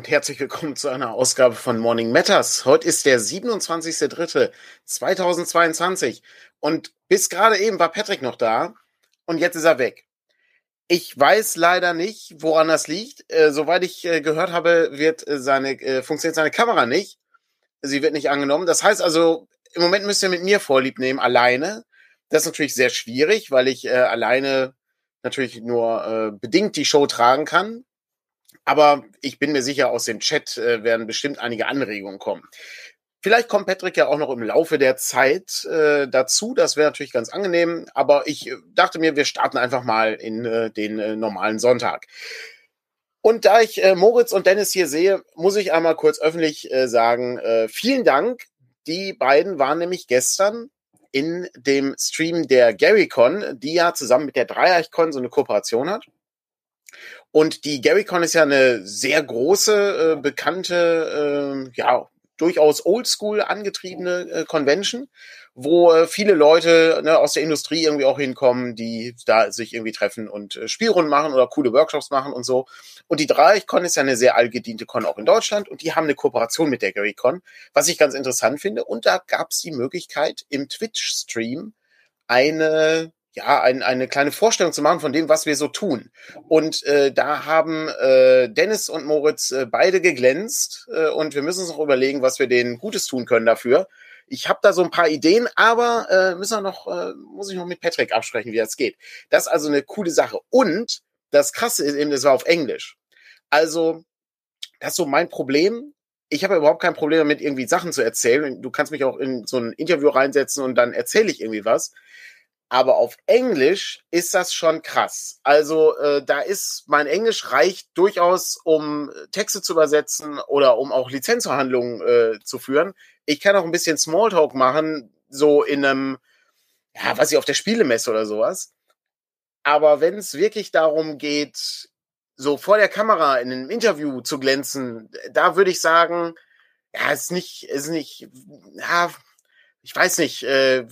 und herzlich willkommen zu einer Ausgabe von Morning Matters. Heute ist der 27.03.2022 und bis gerade eben war Patrick noch da und jetzt ist er weg. Ich weiß leider nicht, woran das liegt. Äh, soweit ich äh, gehört habe, wird äh, seine, äh, funktioniert seine Kamera nicht. Sie wird nicht angenommen. Das heißt also, im Moment müsst ihr mit mir Vorlieb nehmen, alleine. Das ist natürlich sehr schwierig, weil ich äh, alleine natürlich nur äh, bedingt die Show tragen kann. Aber ich bin mir sicher, aus dem Chat äh, werden bestimmt einige Anregungen kommen. Vielleicht kommt Patrick ja auch noch im Laufe der Zeit äh, dazu. Das wäre natürlich ganz angenehm. Aber ich äh, dachte mir, wir starten einfach mal in äh, den äh, normalen Sonntag. Und da ich äh, Moritz und Dennis hier sehe, muss ich einmal kurz öffentlich äh, sagen, äh, vielen Dank. Die beiden waren nämlich gestern in dem Stream der GaryCon, die ja zusammen mit der Dreieichcon so eine Kooperation hat. Und die GaryCon ist ja eine sehr große, äh, bekannte, äh, ja, durchaus oldschool angetriebene äh, Convention, wo äh, viele Leute ne, aus der Industrie irgendwie auch hinkommen, die da sich irgendwie treffen und äh, Spielrunden machen oder coole Workshops machen und so. Und die Dreieichcon ist ja eine sehr allgediente Con auch in Deutschland und die haben eine Kooperation mit der GaryCon, was ich ganz interessant finde. Und da gab es die Möglichkeit, im Twitch-Stream eine ja, ein, eine kleine Vorstellung zu machen von dem, was wir so tun. Und äh, da haben äh, Dennis und Moritz äh, beide geglänzt äh, und wir müssen uns noch überlegen, was wir denen Gutes tun können dafür. Ich habe da so ein paar Ideen, aber äh, müssen wir noch, äh, muss ich noch mit Patrick absprechen, wie das geht. Das ist also eine coole Sache. Und das Krasse ist eben, das war auf Englisch. Also, das ist so mein Problem. Ich habe überhaupt kein Problem damit, irgendwie Sachen zu erzählen. Du kannst mich auch in so ein Interview reinsetzen und dann erzähle ich irgendwie was. Aber auf Englisch ist das schon krass. Also äh, da ist mein Englisch reicht durchaus, um Texte zu übersetzen oder um auch Lizenzverhandlungen äh, zu führen. Ich kann auch ein bisschen Smalltalk machen, so in einem, ja, was ich auf der Spielemesse oder sowas. Aber wenn es wirklich darum geht, so vor der Kamera in einem Interview zu glänzen, da würde ich sagen, ja, ist nicht, ist nicht, ja, ich weiß nicht, äh,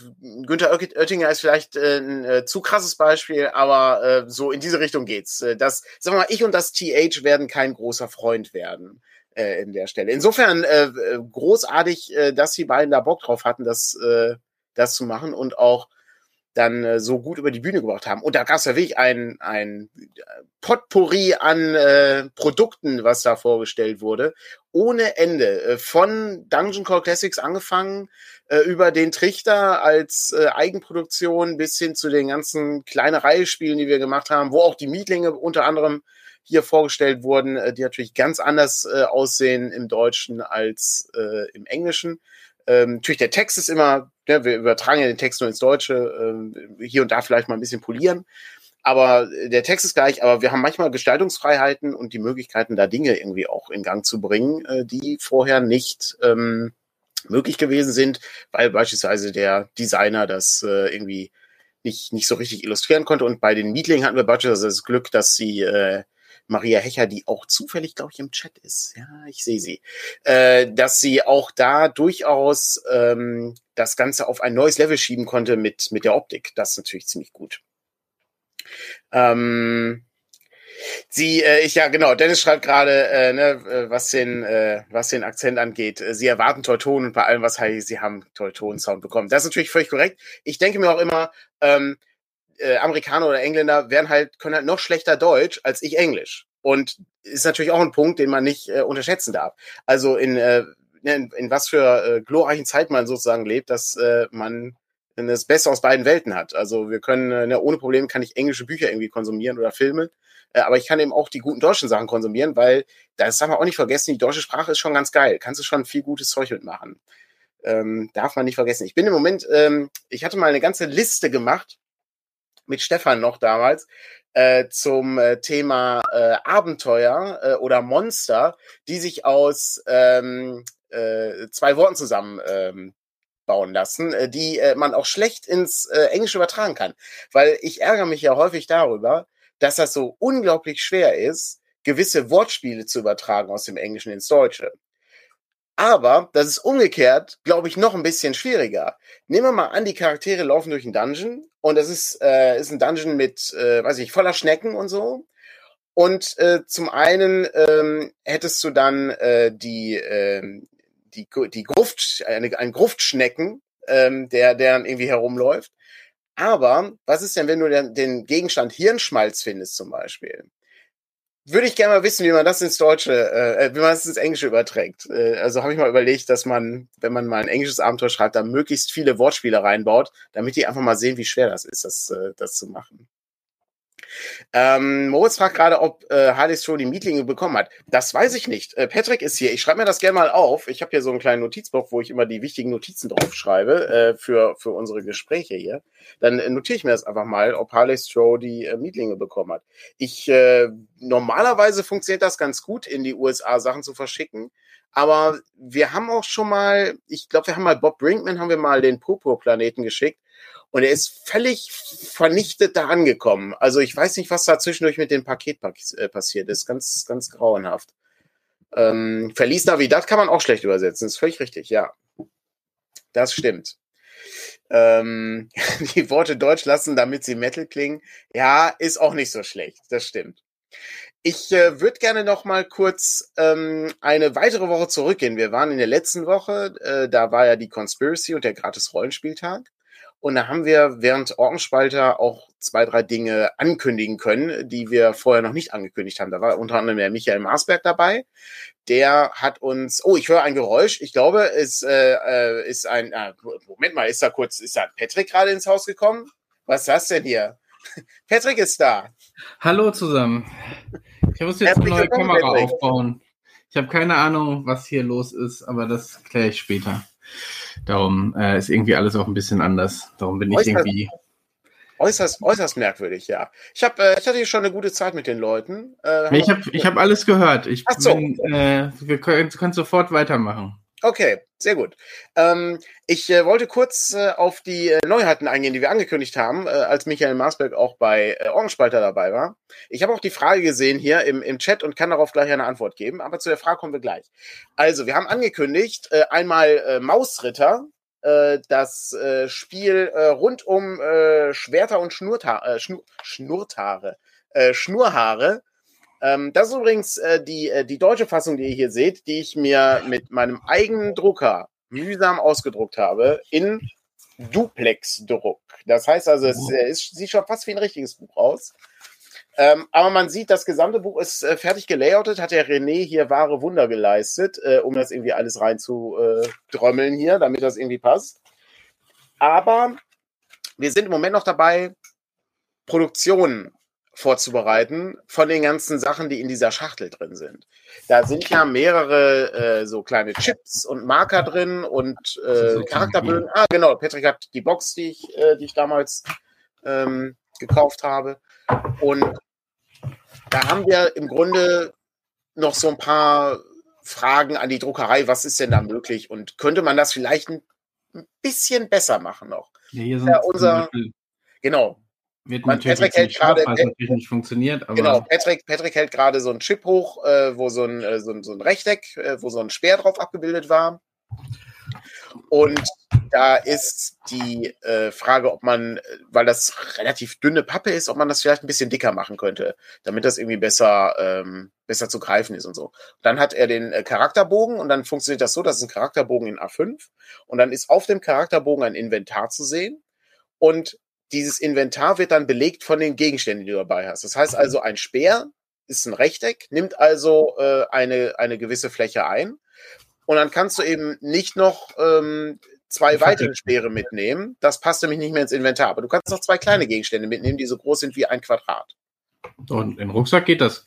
Günther Oettinger ist vielleicht äh, ein äh, zu krasses Beispiel, aber äh, so in diese Richtung geht's. Äh, das, sagen wir mal, ich und das TH werden kein großer Freund werden äh, in der Stelle. Insofern äh, äh, großartig, äh, dass die beiden da Bock drauf hatten, das, äh, das zu machen und auch dann äh, so gut über die Bühne gebracht haben. Und da gab es ja wirklich ein, ein Potpourri an äh, Produkten, was da vorgestellt wurde, ohne Ende. Äh, von Dungeon Call Classics angefangen, äh, über den Trichter als äh, Eigenproduktion bis hin zu den ganzen Kleinereispielen, die wir gemacht haben, wo auch die Mietlinge unter anderem hier vorgestellt wurden, äh, die natürlich ganz anders äh, aussehen im Deutschen als äh, im Englischen. Ähm, natürlich, der Text ist immer, ja, wir übertragen ja den Text nur ins Deutsche, äh, hier und da vielleicht mal ein bisschen polieren. Aber der Text ist gleich, aber wir haben manchmal Gestaltungsfreiheiten und die Möglichkeiten, da Dinge irgendwie auch in Gang zu bringen, äh, die vorher nicht ähm, möglich gewesen sind, weil beispielsweise der Designer das äh, irgendwie nicht, nicht so richtig illustrieren konnte. Und bei den Meetlingen hatten wir beispielsweise das Glück, dass sie äh, Maria Hecher, die auch zufällig, glaube ich, im Chat ist. Ja, ich sehe sie. Äh, dass sie auch da durchaus ähm, das Ganze auf ein neues Level schieben konnte mit, mit der Optik. Das ist natürlich ziemlich gut. Ähm, Sie, äh, ich ja genau. Dennis schreibt gerade, äh, ne, äh, was den, äh, was den Akzent angeht. Äh, sie erwarten Teuton und bei allem, was heißt, sie haben Teuton-Sound bekommen. Das ist natürlich völlig korrekt. Ich denke mir auch immer, ähm, äh, Amerikaner oder Engländer werden halt, können halt noch schlechter Deutsch als ich Englisch. Und ist natürlich auch ein Punkt, den man nicht äh, unterschätzen darf. Also in, äh, ne, in, in was für äh, glorreichen Zeit man sozusagen lebt, dass äh, man das Beste aus beiden Welten hat. Also wir können, äh, ne, ohne Probleme kann ich englische Bücher irgendwie konsumieren oder Filme. Äh, aber ich kann eben auch die guten deutschen Sachen konsumieren, weil das darf man auch nicht vergessen, die deutsche Sprache ist schon ganz geil. Kannst du schon viel gutes Zeug mitmachen. Ähm, darf man nicht vergessen. Ich bin im Moment, ähm, ich hatte mal eine ganze Liste gemacht mit Stefan noch damals äh, zum äh, Thema äh, Abenteuer äh, oder Monster, die sich aus ähm, äh, zwei Worten zusammen ähm, bauen lassen, äh, die äh, man auch schlecht ins äh, Englische übertragen kann. Weil ich ärgere mich ja häufig darüber, dass das so unglaublich schwer ist, gewisse Wortspiele zu übertragen aus dem Englischen ins Deutsche. Aber das ist umgekehrt, glaube ich, noch ein bisschen schwieriger. Nehmen wir mal an, die Charaktere laufen durch einen Dungeon und das ist, äh, ist ein Dungeon mit, äh, weiß ich, voller Schnecken und so. Und äh, zum einen ähm, hättest du dann äh, die, äh, die, die Gruft, eine, ein Gruftschnecken, ähm, der, der dann irgendwie herumläuft. Aber was ist denn, wenn du den Gegenstand Hirnschmalz findest zum Beispiel? Würde ich gerne mal wissen, wie man das ins Deutsche, äh, äh, wie man das ins Englische überträgt. Äh, also habe ich mal überlegt, dass man, wenn man mal ein englisches Abenteuer schreibt, da möglichst viele Wortspiele reinbaut, damit die einfach mal sehen, wie schwer das ist, das, äh, das zu machen. Ähm, Moritz fragt gerade, ob äh, Harley schon die Mietlinge bekommen hat. Das weiß ich nicht. Äh, Patrick ist hier. Ich schreibe mir das gerne mal auf. Ich habe hier so einen kleinen Notizbuch, wo ich immer die wichtigen Notizen draufschreibe äh, für, für unsere Gespräche hier. Dann äh, notiere ich mir das einfach mal, ob Harley Stroh die äh, Mietlinge bekommen hat. Ich äh, normalerweise funktioniert das ganz gut, in die USA Sachen zu verschicken. Aber wir haben auch schon mal, ich glaube, wir haben mal Bob Brinkman, haben wir mal den Purpur-Planeten geschickt. Und er ist völlig vernichtet da angekommen. Also ich weiß nicht, was da zwischendurch mit dem Paket äh, passiert ist. Ganz, ganz grauenhaft. Ähm, Verlies Navidad kann man auch schlecht übersetzen. Ist völlig richtig, ja. Das stimmt. Ähm, die Worte Deutsch lassen, damit sie Metal klingen. Ja, ist auch nicht so schlecht. Das stimmt. Ich äh, würde gerne noch mal kurz ähm, eine weitere Woche zurückgehen. Wir waren in der letzten Woche, äh, da war ja die Conspiracy und der gratis Rollenspieltag. Und da haben wir während Orgenspalter auch zwei, drei Dinge ankündigen können, die wir vorher noch nicht angekündigt haben. Da war unter anderem der Michael Marsberg dabei. Der hat uns, oh, ich höre ein Geräusch. Ich glaube, es äh, äh ist ein, äh, Moment mal, ist da kurz, ist da Patrick gerade ins Haus gekommen? Was ist das denn hier? Patrick ist da. Hallo zusammen. Ich muss jetzt eine neue Kamera Patrick. aufbauen. Ich habe keine Ahnung, was hier los ist, aber das kläre ich später. Darum äh, ist irgendwie alles auch ein bisschen anders. Darum bin äußerst, ich irgendwie. Äußerst, äußerst merkwürdig, ja. Ich, hab, äh, ich hatte hier schon eine gute Zeit mit den Leuten. Äh, ich habe ich hab alles gehört. Ich Ach so. bin, äh, wir können, können sofort weitermachen. Okay, sehr gut. Ähm, ich äh, wollte kurz äh, auf die äh, Neuheiten eingehen, die wir angekündigt haben, äh, als Michael Marsberg auch bei äh, Orgenspalter dabei war. Ich habe auch die Frage gesehen hier im, im Chat und kann darauf gleich eine Antwort geben, aber zu der Frage kommen wir gleich. Also, wir haben angekündigt, äh, einmal äh, Mausritter, das Spiel rund um Schwerter und Schnurta Schnur Schnurthaare, Schnurhaare ähm, das ist übrigens äh, die, äh, die deutsche Fassung, die ihr hier seht, die ich mir mit meinem eigenen Drucker mühsam ausgedruckt habe in Duplex-Druck. Das heißt also, es, äh, es sieht schon fast wie ein richtiges Buch aus. Ähm, aber man sieht, das gesamte Buch ist äh, fertig gelayoutet, hat der René hier wahre Wunder geleistet, äh, um das irgendwie alles rein zu äh, hier, damit das irgendwie passt. Aber wir sind im Moment noch dabei, Produktionen vorzubereiten von den ganzen Sachen, die in dieser Schachtel drin sind. Da sind ja mehrere äh, so kleine Chips und Marker drin und äh, Charakterbögen. Ah, genau. Patrick hat die Box, die ich, äh, die ich damals ähm, gekauft habe. Und da haben wir im Grunde noch so ein paar Fragen an die Druckerei. Was ist denn da möglich? Und könnte man das vielleicht ein bisschen besser machen noch? Ja, hier sind ja, unser, genau, wird Man, natürlich Patrick hält gerade natürlich nicht funktioniert. Genau, Patrick, Patrick hält gerade so ein Chip hoch, äh, wo so ein, äh, so, ein, so ein Rechteck, äh, wo so ein Speer drauf abgebildet war. Und da ist die äh, Frage, ob man, weil das relativ dünne Pappe ist, ob man das vielleicht ein bisschen dicker machen könnte, damit das irgendwie besser, ähm, besser zu greifen ist und so. Dann hat er den äh, Charakterbogen und dann funktioniert das so, das ist ein Charakterbogen in A5 und dann ist auf dem Charakterbogen ein Inventar zu sehen und dieses Inventar wird dann belegt von den Gegenständen, die du dabei hast. Das heißt also, ein Speer ist ein Rechteck, nimmt also äh, eine, eine gewisse Fläche ein. Und dann kannst du eben nicht noch ähm, zwei weitere Speere mitnehmen. Das passt nämlich nicht mehr ins Inventar. Aber du kannst noch zwei kleine Gegenstände mitnehmen, die so groß sind wie ein Quadrat. Und im Rucksack geht das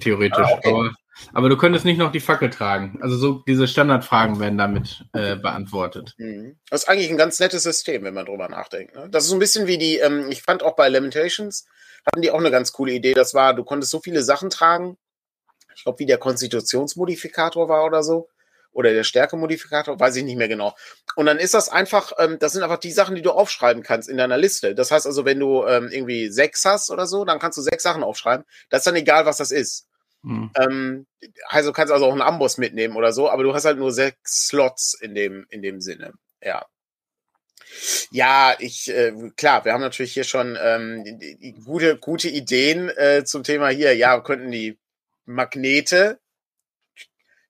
theoretisch. Ah, okay. aber aber du könntest nicht noch die Fackel tragen. Also so diese Standardfragen werden damit äh, beantwortet. Mhm. Das ist eigentlich ein ganz nettes System, wenn man drüber nachdenkt. Ne? Das ist so ein bisschen wie die, ähm, ich fand auch bei Lamentations, hatten die auch eine ganz coole Idee. Das war, du konntest so viele Sachen tragen. Ich glaube, wie der Konstitutionsmodifikator war oder so. Oder der Stärkemodifikator, weiß ich nicht mehr genau. Und dann ist das einfach, ähm, das sind einfach die Sachen, die du aufschreiben kannst in deiner Liste. Das heißt also, wenn du ähm, irgendwie sechs hast oder so, dann kannst du sechs Sachen aufschreiben. Das ist dann egal, was das ist. Mhm. Ähm, also kannst also auch einen Amboss mitnehmen oder so, aber du hast halt nur sechs Slots in dem, in dem Sinne. Ja. Ja, ich, äh, klar, wir haben natürlich hier schon ähm, die, die gute, gute Ideen äh, zum Thema hier. Ja, könnten die Magnete,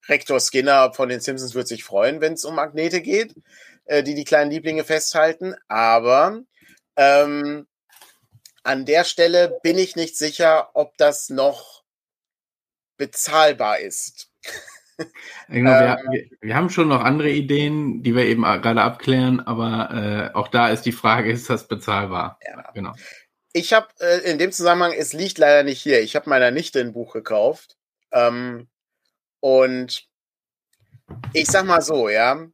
Rektor Skinner von den Simpsons wird sich freuen, wenn es um Magnete geht, äh, die die kleinen Lieblinge festhalten. Aber ähm, an der Stelle bin ich nicht sicher, ob das noch bezahlbar ist. Genau, wir, ähm. wir, wir, haben schon noch andere Ideen, die wir eben gerade abklären, aber äh, auch da ist die Frage, ist das bezahlbar? Ja. Genau. Ich habe äh, in dem Zusammenhang, es liegt leider nicht hier, ich habe meiner Nichte ein Buch gekauft ähm, und ich sag mal so, ja,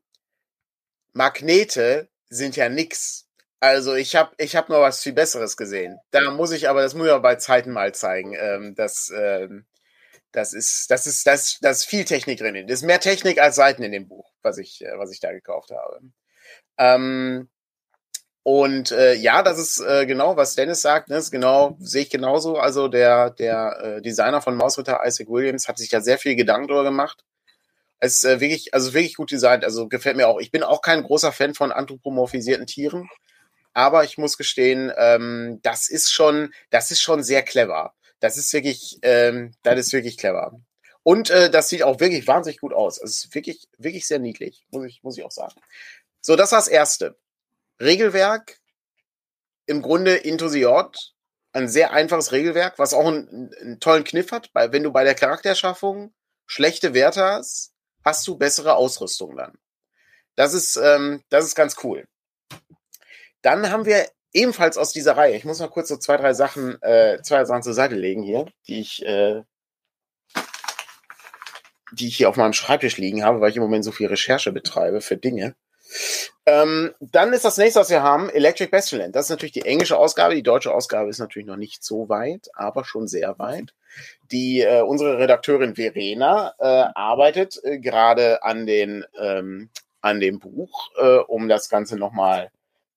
Magnete sind ja nix. Also ich habe ich hab noch was viel Besseres gesehen. Da muss ich aber, das muss ich aber bei Zeiten mal zeigen, ähm, dass ähm, das ist, das ist, das, das ist viel Technik drin. Das ist mehr Technik als Seiten in dem Buch, was ich, äh, was ich da gekauft habe. Ähm, und äh, ja, das ist äh, genau, was Dennis sagt. Ne, ist genau, sehe ich genauso. Also der, der äh, Designer von Mausritter, Isaac Williams, hat sich da sehr viel Gedanken drüber gemacht. Es ist äh, wirklich, also wirklich gut designt. Also gefällt mir auch. Ich bin auch kein großer Fan von anthropomorphisierten Tieren, aber ich muss gestehen, ähm, das ist schon, das ist schon sehr clever. Das ist wirklich, ähm, das ist wirklich clever. Und äh, das sieht auch wirklich wahnsinnig gut aus. Es ist wirklich, wirklich sehr niedlich, muss ich, muss ich auch sagen. So, das war das erste. Regelwerk, im Grunde Into the Odd, ein sehr einfaches Regelwerk, was auch einen, einen tollen Kniff hat, weil wenn du bei der Charaktererschaffung schlechte Werte hast, hast du bessere Ausrüstung dann. Das ist, ähm, das ist ganz cool. Dann haben wir ebenfalls aus dieser Reihe. Ich muss mal kurz so zwei, drei Sachen, äh, zwei Sachen zur Seite legen hier, die ich, äh, die ich hier auf meinem Schreibtisch liegen habe, weil ich im Moment so viel Recherche betreibe für Dinge. Ähm, dann ist das nächste, was wir haben, Electric Bestland. Das ist natürlich die englische Ausgabe. Die deutsche Ausgabe ist natürlich noch nicht so weit, aber schon sehr weit. Die äh, unsere Redakteurin Verena äh, arbeitet äh, gerade an den ähm, an dem Buch, äh, um das Ganze nochmal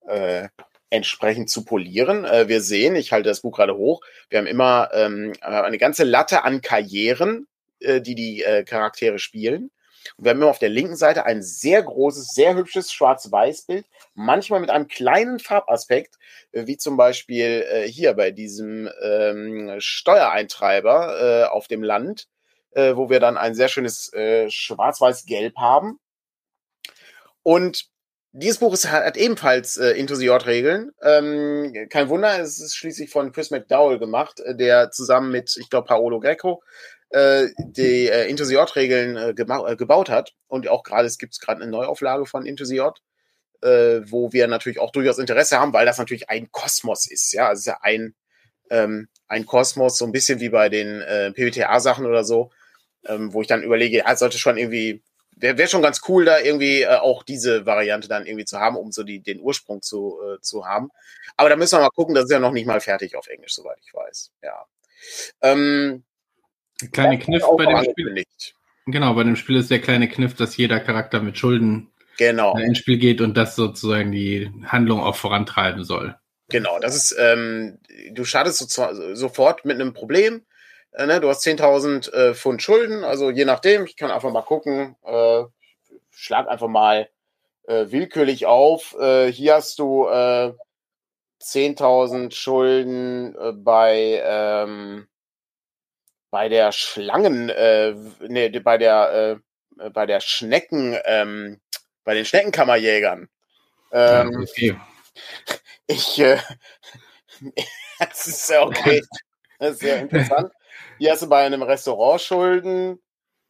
äh, entsprechend zu polieren. Äh, wir sehen, ich halte das Buch gerade hoch, wir haben immer ähm, äh, eine ganze Latte an Karrieren, äh, die die äh, Charaktere spielen. Und wir haben immer auf der linken Seite ein sehr großes, sehr hübsches Schwarz-Weiß-Bild, manchmal mit einem kleinen Farbaspekt, äh, wie zum Beispiel äh, hier bei diesem ähm, Steuereintreiber äh, auf dem Land, äh, wo wir dann ein sehr schönes äh, Schwarz-Weiß-Gelb haben. Und dieses Buch ist, hat ebenfalls äh, Into the Odd-Regeln. Ähm, kein Wunder, es ist schließlich von Chris McDowell gemacht, äh, der zusammen mit, ich glaube, Paolo Greco äh, die äh, Into the Odd-Regeln äh, äh, gebaut hat. Und auch gerade, es gibt gerade eine Neuauflage von Into the Odd, äh, wo wir natürlich auch durchaus Interesse haben, weil das natürlich ein Kosmos ist. Ja, es ist ja ein, ähm, ein Kosmos, so ein bisschen wie bei den äh, PWTA-Sachen oder so, ähm, wo ich dann überlege, ja, es sollte schon irgendwie wäre wär schon ganz cool, da irgendwie äh, auch diese Variante dann irgendwie zu haben, um so die, den Ursprung zu, äh, zu haben. Aber da müssen wir mal gucken, das ist ja noch nicht mal fertig auf Englisch, soweit ich weiß. Ja. Ähm, kleine Kniff bei dem Spiel. Nicht. Genau, bei dem Spiel ist der kleine Kniff, dass jeder Charakter mit Schulden genau. ins Spiel geht und das sozusagen die Handlung auch vorantreiben soll. Genau, das ist, ähm, du startest so, sofort mit einem Problem äh, ne, du hast 10.000 äh, Pfund Schulden, also je nachdem, ich kann einfach mal gucken, äh, schlag einfach mal äh, willkürlich auf. Äh, hier hast du äh, 10.000 Schulden äh, bei, ähm, bei der Schlangen, äh, nee, bei der, äh, bei der Schnecken, ähm, bei den Schneckenkammerjägern. Ähm, okay. Ich, äh, das ist okay. Das ist sehr interessant. Hier hast du bei einem Restaurant Schulden.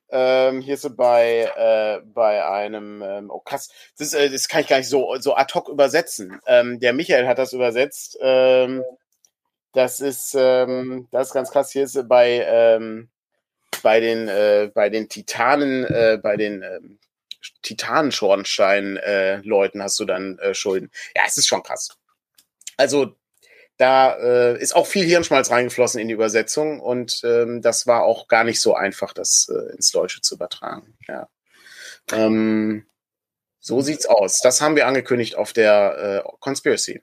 Ähm, hier ist du bei, äh, bei einem, ähm, oh krass, das, äh, das kann ich gar nicht so, so ad hoc übersetzen. Ähm, der Michael hat das übersetzt. Ähm, das ist, ähm, das ist ganz krass. Hier ist bei, ähm, bei den, äh, bei den Titanen, äh, bei den ähm, Titanenschornstein-Leuten äh, hast du dann äh, Schulden. Ja, es ist schon krass. Also da äh, ist auch viel Hirnschmalz reingeflossen in die Übersetzung und ähm, das war auch gar nicht so einfach, das äh, ins Deutsche zu übertragen. Ja. Ähm, so sieht's aus. Das haben wir angekündigt auf der äh, Conspiracy.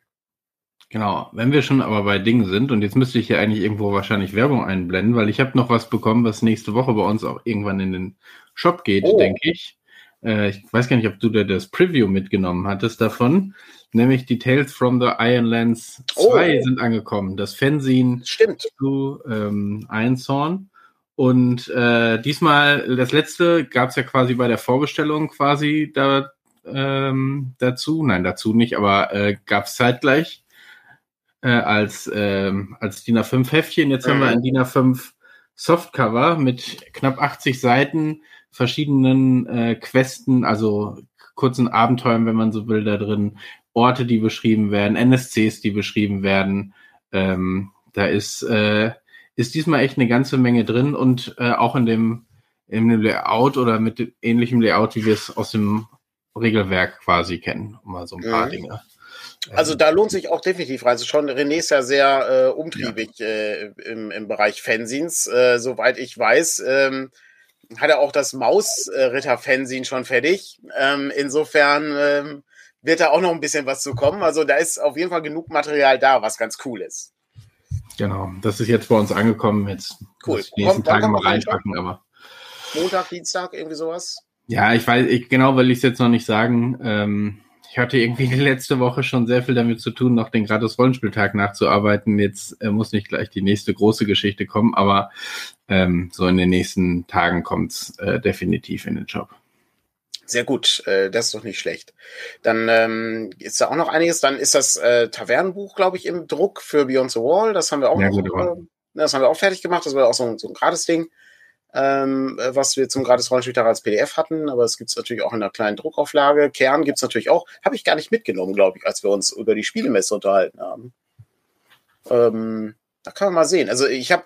Genau, wenn wir schon aber bei Dingen sind, und jetzt müsste ich hier eigentlich irgendwo wahrscheinlich Werbung einblenden, weil ich habe noch was bekommen, was nächste Woche bei uns auch irgendwann in den Shop geht, oh. denke ich. äh, ich weiß gar nicht, ob du da das Preview mitgenommen hattest davon, nämlich die Tales from the Iron Lands 2 oh. sind angekommen. Das Stimmt. zu ähm, Ironthorn. Und äh, diesmal, das letzte gab es ja quasi bei der Vorbestellung quasi da, ähm, dazu. Nein, dazu nicht, aber äh, gab es zeitgleich äh, als, äh, als DIN A5 Heftchen. Jetzt mhm. haben wir mhm. ein DIN A5 Softcover mit knapp 80 Seiten, verschiedenen äh, Questen, also kurzen Abenteuern, wenn man so will, da drin, Orte, die beschrieben werden, NSCs, die beschrieben werden. Ähm, da ist, äh, ist diesmal echt eine ganze Menge drin und äh, auch in dem, in dem Layout oder mit ähnlichem Layout, wie wir es aus dem Regelwerk quasi kennen, um mal so ein paar mhm. Dinge. Also da lohnt sich auch definitiv reinzuschauen. René ist ja sehr äh, umtriebig ja. Äh, im, im Bereich Fanzines. Äh, soweit ich weiß, ähm, hat er auch das Mausritter-Fanzine schon fertig. Ähm, insofern ähm, wird da auch noch ein bisschen was zu kommen. Also da ist auf jeden Fall genug Material da, was ganz cool ist. Genau, das ist jetzt bei uns angekommen. Jetzt cool. die nächsten Tage mal reinpacken, aber. Montag, Dienstag, irgendwie sowas? Ja, ich weiß, ich, genau will ich es jetzt noch nicht sagen. Ähm, ich hatte irgendwie die letzte Woche schon sehr viel damit zu tun, noch den gratis Rollenspieltag nachzuarbeiten. Jetzt äh, muss nicht gleich die nächste große Geschichte kommen, aber ähm, so in den nächsten Tagen kommt's äh, definitiv in den Job. Sehr gut, äh, das ist doch nicht schlecht. Dann ähm, ist da auch noch einiges. Dann ist das äh, Tavernenbuch, glaube ich, im Druck für Beyond the Wall. Das haben wir auch ja, noch, äh, das haben wir auch fertig gemacht. Das war auch so, ein, so ein Gratis-Ding ähm, was wir zum gratis Rollenspieltag als PDF hatten, aber es gibt es natürlich auch in einer kleinen Druckauflage. Kern gibt es natürlich auch. Habe ich gar nicht mitgenommen, glaube ich, als wir uns über die Spielemesse unterhalten haben. Ähm, da kann man mal sehen. Also ich habe,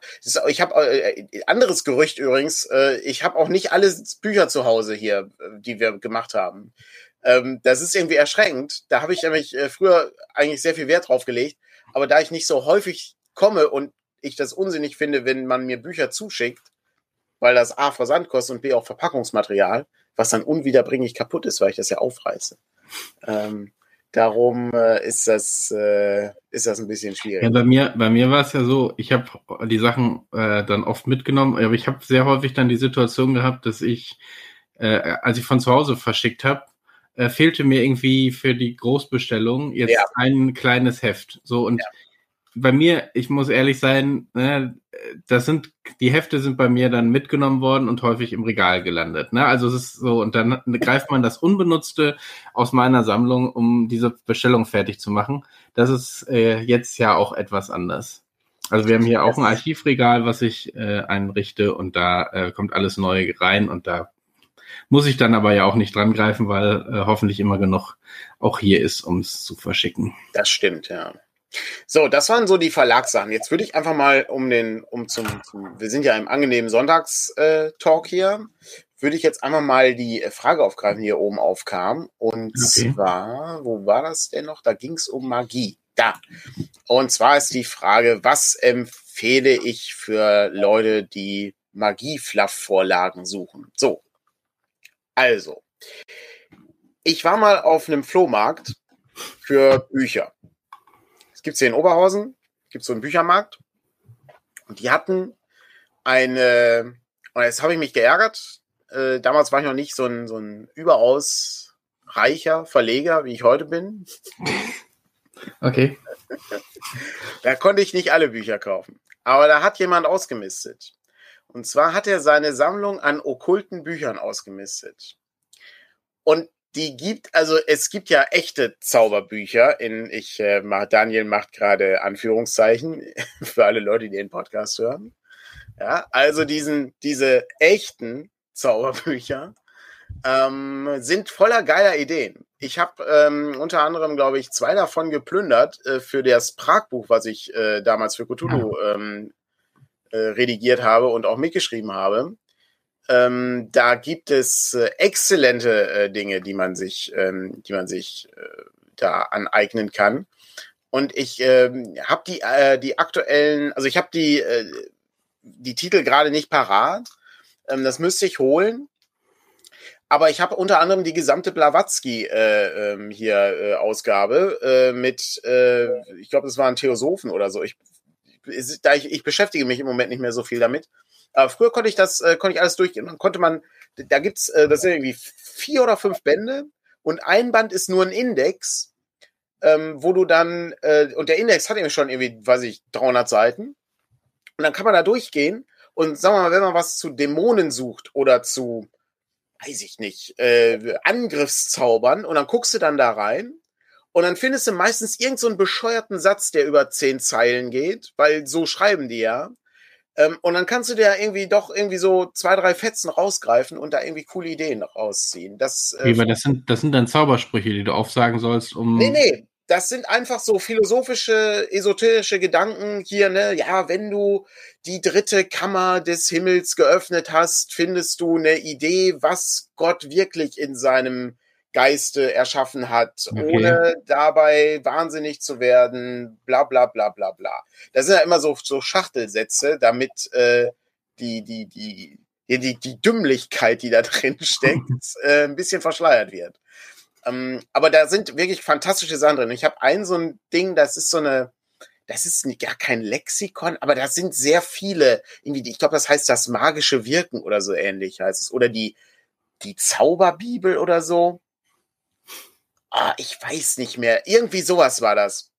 ich habe äh, anderes Gerücht übrigens. Äh, ich habe auch nicht alle Bücher zu Hause hier, äh, die wir gemacht haben. Ähm, das ist irgendwie erschreckend. Da habe ich nämlich äh, früher eigentlich sehr viel Wert drauf gelegt. Aber da ich nicht so häufig komme und ich das unsinnig finde, wenn man mir Bücher zuschickt, weil das A Versand kostet und B auch Verpackungsmaterial, was dann unwiederbringlich kaputt ist, weil ich das ja aufreiße. Ähm, darum äh, ist das äh, ist das ein bisschen schwierig. Ja, bei mir bei mir war es ja so, ich habe die Sachen äh, dann oft mitgenommen, aber ich habe sehr häufig dann die Situation gehabt, dass ich äh, als ich von zu Hause verschickt habe, äh, fehlte mir irgendwie für die Großbestellung jetzt ja. ein kleines Heft. So und ja bei mir, ich muss ehrlich sein, ne, das sind, die Hefte sind bei mir dann mitgenommen worden und häufig im Regal gelandet. Ne? Also es ist so, und dann greift man das Unbenutzte aus meiner Sammlung, um diese Bestellung fertig zu machen. Das ist äh, jetzt ja auch etwas anders. Also wir haben hier auch ein Archivregal, was ich äh, einrichte und da äh, kommt alles neu rein und da muss ich dann aber ja auch nicht dran greifen, weil äh, hoffentlich immer genug auch hier ist, um es zu verschicken. Das stimmt, ja. So, das waren so die Verlagssachen. Jetzt würde ich einfach mal um den, um zum, zum wir sind ja im angenehmen Sonntagstalk äh, hier, würde ich jetzt einfach mal die Frage aufgreifen, die hier oben aufkam. Und okay. zwar, wo war das denn noch? Da ging es um Magie. Da. Und zwar ist die Frage, was empfehle ich für Leute, die Magie-Fluff-Vorlagen suchen? So. Also. Ich war mal auf einem Flohmarkt für Bücher gibt es hier in Oberhausen, gibt es so einen Büchermarkt. Und die hatten eine, und jetzt habe ich mich geärgert. Äh, damals war ich noch nicht so ein, so ein überaus reicher Verleger, wie ich heute bin. Okay. da konnte ich nicht alle Bücher kaufen. Aber da hat jemand ausgemistet. Und zwar hat er seine Sammlung an okkulten Büchern ausgemistet. Und die gibt, also es gibt ja echte Zauberbücher in, ich, äh, Daniel macht gerade Anführungszeichen für alle Leute, die den Podcast hören. Ja, also diesen, diese echten Zauberbücher ähm, sind voller geiler Ideen. Ich habe ähm, unter anderem, glaube ich, zwei davon geplündert äh, für das Pragbuch, was ich äh, damals für Cthulhu ähm, äh, redigiert habe und auch mitgeschrieben habe. Ähm, da gibt es äh, exzellente äh, Dinge, die man sich, ähm, die man sich äh, da aneignen kann. Und ich ähm, habe die, äh, die aktuellen, also ich habe die, äh, die Titel gerade nicht parat. Ähm, das müsste ich holen. Aber ich habe unter anderem die gesamte Blavatsky äh, ähm, hier Ausgabe mit, ich glaube, das waren Theosophen oder so. Ich, da ich, ich beschäftige mich im Moment nicht mehr so viel damit. Aber früher konnte ich das, äh, konnte ich alles durchgehen. Dann konnte man, da gibt's, äh, das sind irgendwie vier oder fünf Bände und ein Band ist nur ein Index, ähm, wo du dann, äh, und der Index hat eben schon irgendwie, weiß ich, 300 Seiten. Und dann kann man da durchgehen und sagen wir mal, wenn man was zu Dämonen sucht oder zu, weiß ich nicht, äh, Angriffszaubern und dann guckst du dann da rein und dann findest du meistens irgendeinen so bescheuerten Satz, der über zehn Zeilen geht, weil so schreiben die ja. Ähm, und dann kannst du dir irgendwie doch irgendwie so zwei, drei Fetzen rausgreifen und da irgendwie coole Ideen rausziehen. Das, äh, das, sind, das sind dann Zaubersprüche, die du aufsagen sollst, um. Nee, nee, das sind einfach so philosophische, esoterische Gedanken hier, ne? Ja, wenn du die dritte Kammer des Himmels geöffnet hast, findest du eine Idee, was Gott wirklich in seinem Geiste erschaffen hat, okay. ohne dabei wahnsinnig zu werden, bla bla bla bla bla. Das sind ja immer so, so Schachtelsätze, damit äh, die, die, die, die, die, die Dümmlichkeit, die da drin steckt, äh, ein bisschen verschleiert wird. Ähm, aber da sind wirklich fantastische Sachen drin. Ich habe ein so ein Ding, das ist so eine, das ist gar kein Lexikon, aber da sind sehr viele, irgendwie, ich glaube, das heißt das magische Wirken oder so ähnlich heißt es. Oder die, die Zauberbibel oder so. Ah, ich weiß nicht mehr. Irgendwie sowas war das.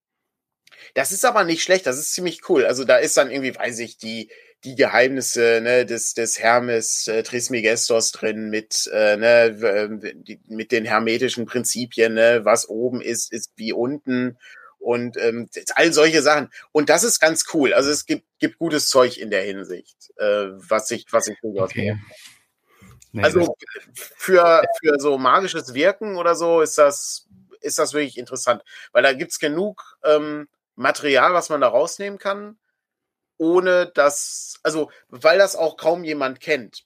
Das ist aber nicht schlecht, das ist ziemlich cool. Also da ist dann irgendwie, weiß ich, die, die Geheimnisse ne, des, des Hermes äh, Trismegistos drin mit, äh, ne, äh, die, mit den hermetischen Prinzipien, ne, was oben ist, ist wie unten und ähm, all solche Sachen. Und das ist ganz cool. Also es gibt, gibt gutes Zeug in der Hinsicht, äh, was ich, was ich durchaus okay. Nee, also für, für so magisches Wirken oder so ist das, ist das wirklich interessant, weil da gibt's genug ähm, Material, was man da rausnehmen kann ohne dass, also weil das auch kaum jemand kennt.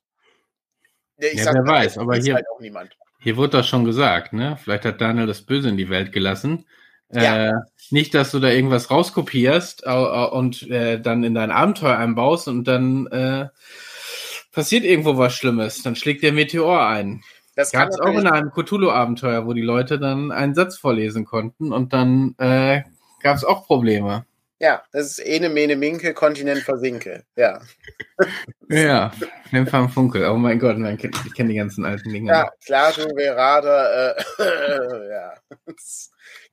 Ich ja, sag, wer weiß, aber hier, halt auch niemand. hier wurde das schon gesagt, ne? Vielleicht hat Daniel das Böse in die Welt gelassen. Ja. Äh, nicht, dass du da irgendwas rauskopierst äh, und äh, dann in dein Abenteuer einbaust und dann äh, passiert irgendwo was Schlimmes. Dann schlägt der Meteor ein. Das gab es auch in einem Cthulhu-Abenteuer, wo die Leute dann einen Satz vorlesen konnten und dann äh, gab es auch Probleme. Ja, das ist Ene, Mene, Minke, Kontinent versinke. Ja. ja, Flimfam Funkel. Oh mein Gott, ich kenne die ganzen alten Dinge. Ja, klar, du gerade, äh, ja.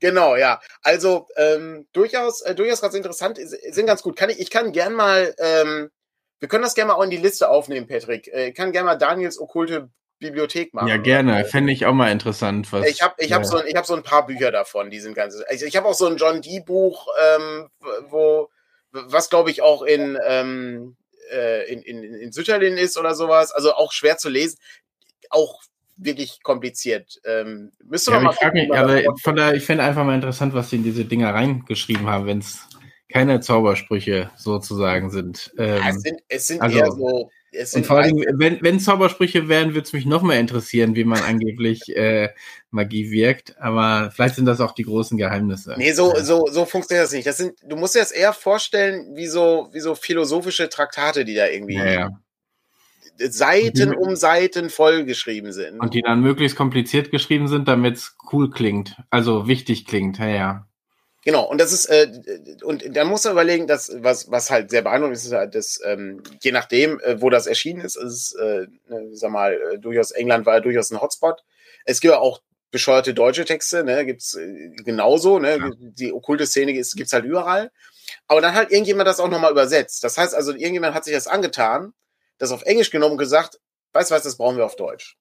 genau, ja. Also, ähm, durchaus, äh, durchaus ganz interessant, sind ganz gut. Kann ich, ich kann gern mal, ähm, wir können das gerne mal auch in die Liste aufnehmen, Patrick. Äh, ich kann gerne mal Daniels okkulte Bibliothek machen. Ja, gerne. Fände ich auch mal interessant. Was, ich habe ich ja. hab so, hab so ein paar Bücher davon, die sind ganz. Ich, ich habe auch so ein John Dee Buch, ähm, wo, was glaube ich auch in, ähm, äh, in, in, in Sütterlin ist oder sowas. Also auch schwer zu lesen. Auch wirklich kompliziert. Ähm, müsste ja, man mal gucken, mich, aber von daher, ich finde einfach mal interessant, was sie in diese Dinger reingeschrieben haben, wenn es keine Zaubersprüche sozusagen sind. Ähm, ja, es sind, es sind also, eher so und vor allem, wenn, wenn Zaubersprüche wären, würde es mich noch mehr interessieren, wie man angeblich äh, Magie wirkt. Aber vielleicht sind das auch die großen Geheimnisse. Nee, so, so, so funktioniert das nicht. Das sind, du musst dir das eher vorstellen, wie so, wie so philosophische Traktate, die da irgendwie ja, ja. Seiten um Seiten vollgeschrieben sind. Und die dann möglichst kompliziert geschrieben sind, damit es cool klingt. Also wichtig klingt, ja, ja. Genau, und das ist, äh, und da muss man überlegen, dass, was, was halt sehr beeindruckend ist, ist halt, dass, ähm, je nachdem, äh, wo das erschienen ist, ist, äh, ne, sag mal, äh, durchaus, England war ja durchaus ein Hotspot. Es gibt ja auch bescheuerte deutsche Texte, ne, gibt's äh, genauso, ne, ja. die okkulte Szene ist, gibt's halt überall. Aber dann halt irgendjemand das auch nochmal übersetzt. Das heißt also, irgendjemand hat sich das angetan, das auf Englisch genommen und gesagt, weißt du was, das brauchen wir auf Deutsch.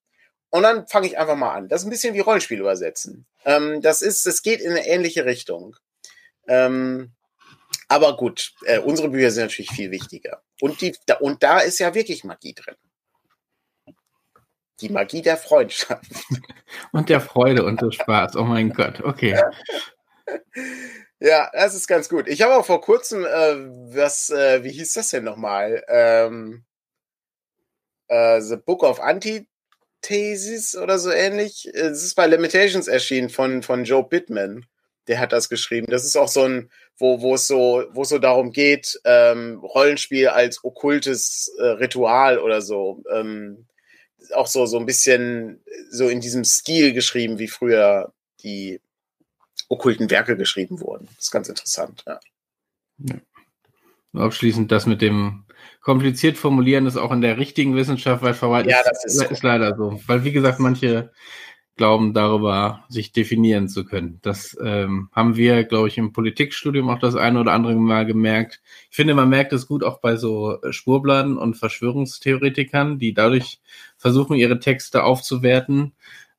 Und dann fange ich einfach mal an. Das ist ein bisschen wie Rollenspiel übersetzen. Ähm, das ist, es geht in eine ähnliche Richtung. Ähm, aber gut, äh, unsere Bücher sind natürlich viel wichtiger. Und, die, da, und da ist ja wirklich Magie drin. Die Magie der Freundschaft. Und der Freude und des Spaß. Oh mein Gott, okay. Ja, das ist ganz gut. Ich habe auch vor kurzem, äh, was, äh, wie hieß das denn nochmal? Ähm, äh, The Book of Antithesis oder so ähnlich. Es ist bei Limitations erschienen von, von Joe Pittman der hat das geschrieben. Das ist auch so ein, wo, wo es so, wo es so darum geht, ähm, Rollenspiel als okkultes äh, Ritual oder so. Ähm, auch so, so ein bisschen so in diesem Stil geschrieben, wie früher die okkulten Werke geschrieben wurden. Das ist ganz interessant, ja. ja. Abschließend das mit dem kompliziert formulieren ist auch in der richtigen Wissenschaft weit verbreitet. Ja, das ist, ist leider so. Weil, wie gesagt, manche glauben, darüber sich definieren zu können. Das ähm, haben wir, glaube ich, im Politikstudium auch das eine oder andere Mal gemerkt. Ich finde, man merkt es gut auch bei so Spurbladen und Verschwörungstheoretikern, die dadurch versuchen, ihre Texte aufzuwerten.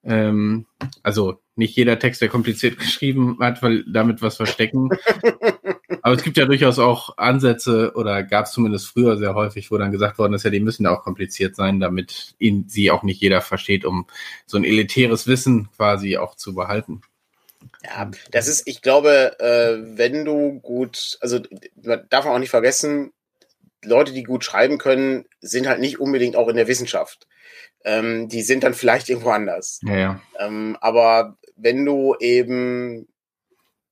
Ähm, also nicht jeder Text, der kompliziert geschrieben hat, weil damit was verstecken. Aber es gibt ja durchaus auch Ansätze oder gab es zumindest früher sehr häufig, wo dann gesagt worden ist, ja, die müssen ja auch kompliziert sein, damit ihn sie auch nicht jeder versteht, um so ein elitäres Wissen quasi auch zu behalten. Ja, das ist, ich glaube, äh, wenn du gut, also man darf auch nicht vergessen, Leute, die gut schreiben können, sind halt nicht unbedingt auch in der Wissenschaft. Ähm, die sind dann vielleicht irgendwo anders. Ja, ja. Ähm, aber wenn du eben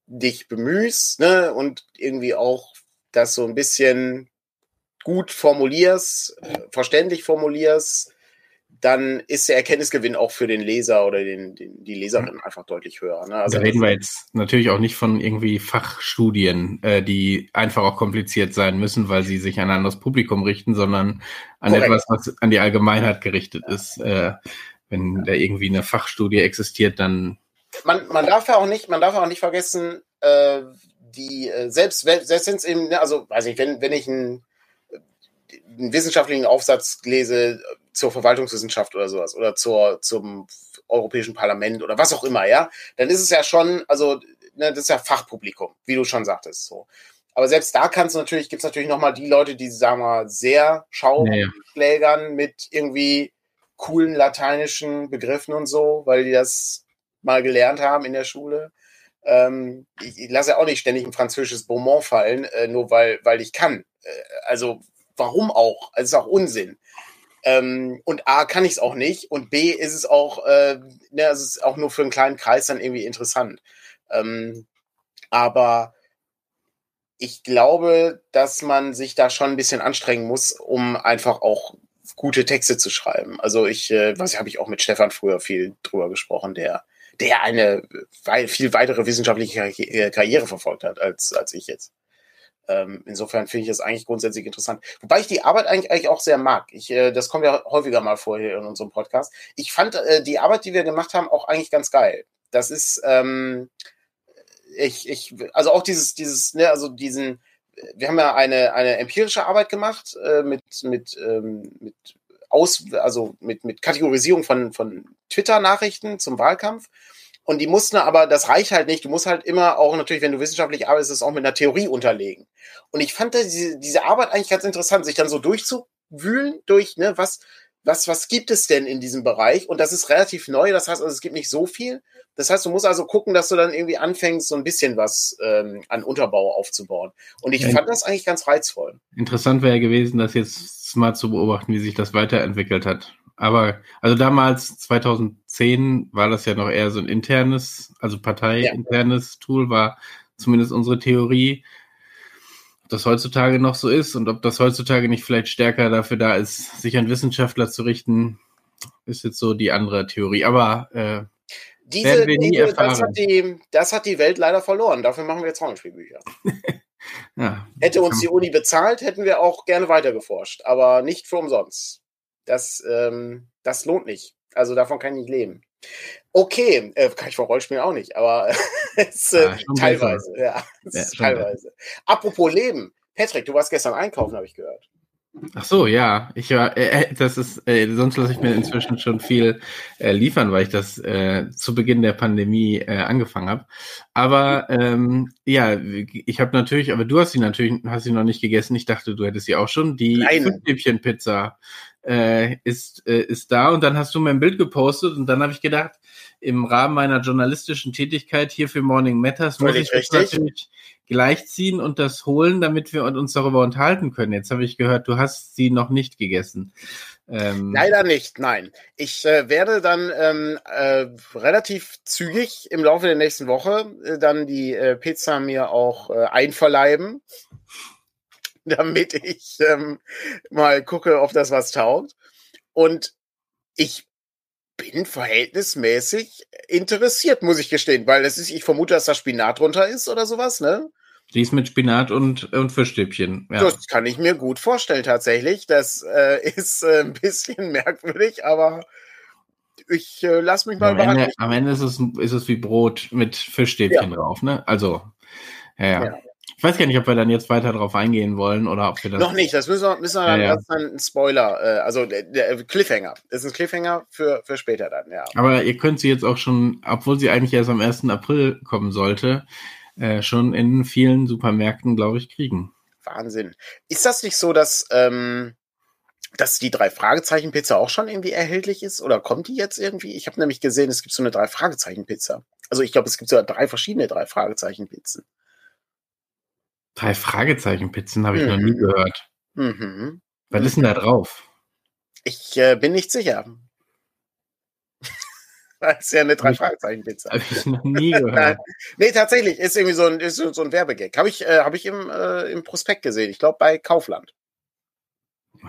dich bemühst ne, und irgendwie auch das so ein bisschen gut formulierst, verständlich formulierst, dann ist der Erkenntnisgewinn auch für den Leser oder den, den die Leserin einfach deutlich höher. Ne? Also da reden wir jetzt natürlich auch nicht von irgendwie Fachstudien, äh, die einfach auch kompliziert sein müssen, weil sie sich an ein anderes Publikum richten, sondern an Korrekt. etwas, was an die Allgemeinheit gerichtet ja. ist. Äh, wenn ja. da irgendwie eine Fachstudie existiert, dann man, man darf ja auch nicht, man darf auch nicht vergessen, äh, die äh, selbst selbst wenn es eben, ne, also weiß ich, wenn wenn ich einen, einen wissenschaftlichen Aufsatz lese zur Verwaltungswissenschaft oder sowas oder zur zum Europäischen Parlament oder was auch immer, ja, dann ist es ja schon, also ne, das ist ja Fachpublikum, wie du schon sagtest, so. Aber selbst da kannst du natürlich, gibt es natürlich nochmal die Leute, die, sagen wir, sehr Schauschlägern ja. mit irgendwie coolen lateinischen Begriffen und so, weil die das mal gelernt haben in der Schule. Ähm, ich, ich lasse auch nicht ständig ein französisches Beaumont fallen, äh, nur weil, weil ich kann. Äh, also warum auch? Es ist auch Unsinn. Ähm, und A kann ich es auch nicht und B ist es auch, äh, ne, es ist auch nur für einen kleinen Kreis dann irgendwie interessant. Ähm, aber ich glaube, dass man sich da schon ein bisschen anstrengen muss, um einfach auch gute Texte zu schreiben. Also ich, äh, was habe ich auch mit Stefan früher viel drüber gesprochen, der der eine viel weitere wissenschaftliche äh, Karriere verfolgt hat als, als ich jetzt. Ähm, insofern finde ich das eigentlich grundsätzlich interessant. Wobei ich die Arbeit eigentlich, eigentlich auch sehr mag. Ich, äh, das kommt ja häufiger mal vor hier in unserem Podcast. Ich fand äh, die Arbeit, die wir gemacht haben, auch eigentlich ganz geil. Das ist, ähm, ich, ich, also auch dieses, dieses, ne, also diesen, wir haben ja eine, eine empirische Arbeit gemacht äh, mit, mit, ähm, mit aus, also mit, mit Kategorisierung von, von Twitter-Nachrichten zum Wahlkampf. Und die mussten aber, das reicht halt nicht. Du musst halt immer auch natürlich, wenn du wissenschaftlich arbeitest, es auch mit einer Theorie unterlegen. Und ich fand diese, diese Arbeit eigentlich ganz interessant, sich dann so durchzuwühlen durch, ne, was, was, was gibt es denn in diesem Bereich? Und das ist relativ neu. Das heißt, also, es gibt nicht so viel. Das heißt, du musst also gucken, dass du dann irgendwie anfängst, so ein bisschen was ähm, an Unterbau aufzubauen. Und ich ja, fand das eigentlich ganz reizvoll. Interessant wäre gewesen, das jetzt mal zu beobachten, wie sich das weiterentwickelt hat. Aber also damals 2010 war das ja noch eher so ein internes, also parteiinternes ja. Tool war zumindest unsere Theorie. Ob das heutzutage noch so ist und ob das heutzutage nicht vielleicht stärker dafür da ist, sich an Wissenschaftler zu richten, ist jetzt so die andere Theorie. Aber äh, diese Dinge, das hat, die, das hat die Welt leider verloren. Dafür machen wir jetzt Rollenspielbücher. ja, Hätte uns die Uni bezahlt, hätten wir auch gerne weiter geforscht, aber nicht für umsonst. Das, ähm, das lohnt nicht. Also davon kann ich nicht leben. Okay, äh, kann ich von Rollenspielen auch nicht, aber es, äh, ja, teilweise, ja, ja teilweise. Apropos Leben, Patrick, du warst gestern einkaufen, habe ich gehört. Ach so, ja. Ich war, äh, äh, das ist, äh, sonst lasse ich mir inzwischen schon viel äh, liefern, weil ich das äh, zu Beginn der Pandemie äh, angefangen habe. Aber ähm, ja, ich habe natürlich, aber du hast sie natürlich, hast sie noch nicht gegessen. Ich dachte, du hättest sie auch schon. Die Pizza äh, ist, äh, ist da und dann hast du mir ein Bild gepostet und dann habe ich gedacht, im Rahmen meiner journalistischen Tätigkeit hier für Morning Matters muss ich das natürlich gleichziehen und das holen, damit wir uns darüber unterhalten können. Jetzt habe ich gehört, du hast sie noch nicht gegessen. Ähm Leider nicht, nein. Ich äh, werde dann ähm, äh, relativ zügig im Laufe der nächsten Woche äh, dann die äh, Pizza mir auch äh, einverleiben, damit ich ähm, mal gucke, ob das was taugt. Und ich bin verhältnismäßig interessiert, muss ich gestehen, weil es ist, ich vermute, dass da Spinat drunter ist oder sowas, ne? Die ist mit Spinat und, und Fischstäbchen. Ja. Das kann ich mir gut vorstellen, tatsächlich. Das äh, ist äh, ein bisschen merkwürdig, aber ich äh, lasse mich mal am. Ende, am Ende ist es, ist es wie Brot mit Fischstäbchen ja. drauf, ne? Also, ja, ja. ja. Ich weiß gar nicht, ob wir dann jetzt weiter darauf eingehen wollen oder ob wir das. Noch nicht, das müssen wir, müssen wir dann, ja, ja. Das dann ein Spoiler, äh, also der, der, Cliffhanger. Das ist ein Cliffhanger für, für später dann, ja. Aber ihr könnt sie jetzt auch schon, obwohl sie eigentlich erst am 1. April kommen sollte, äh, schon in vielen Supermärkten, glaube ich, kriegen. Wahnsinn. Ist das nicht so, dass, ähm, dass die drei Fragezeichen Pizza auch schon irgendwie erhältlich ist oder kommt die jetzt irgendwie? Ich habe nämlich gesehen, es gibt so eine drei Fragezeichen Pizza. Also ich glaube, es gibt sogar drei verschiedene drei Fragezeichen Pizzen. Drei Fragezeichen-Pizzen habe ich mhm. noch nie mhm. gehört. Mhm. Was ist denn da drauf? Ich äh, bin nicht sicher. das ist ja eine drei Fragezeichen Pizza. Habe ich noch nie gehört. nee, tatsächlich ist irgendwie so ein, ist so ein Werbegag. Habe ich, äh, hab ich im, äh, im Prospekt gesehen. Ich glaube bei Kaufland.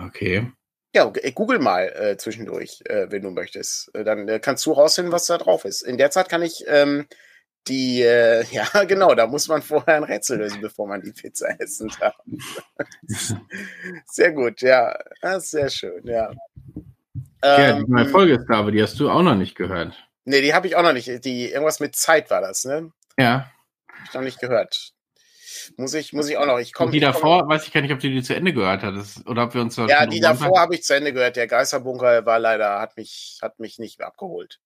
Okay. Ja, äh, google mal äh, zwischendurch, äh, wenn du möchtest. Dann kannst du rausfinden, was da drauf ist. In der Zeit kann ich ähm, die, äh, ja, genau, da muss man vorher ein Rätsel lösen, bevor man die Pizza essen darf. sehr gut, ja. Ist sehr schön, ja. Ja, die neue ähm, Folge ist da, aber die hast du auch noch nicht gehört. Nee, die habe ich auch noch nicht. Die, irgendwas mit Zeit war das, ne? Ja. Hab ich noch nicht gehört. Muss ich, muss ich auch noch. Ich komm, die davor, komm, weiß ich gar nicht, ob du die zu Ende gehört hattest oder ob wir uns Ja, die davor habe ich zu Ende gehört. Der Geisterbunker war leider, hat mich, hat mich nicht mehr abgeholt.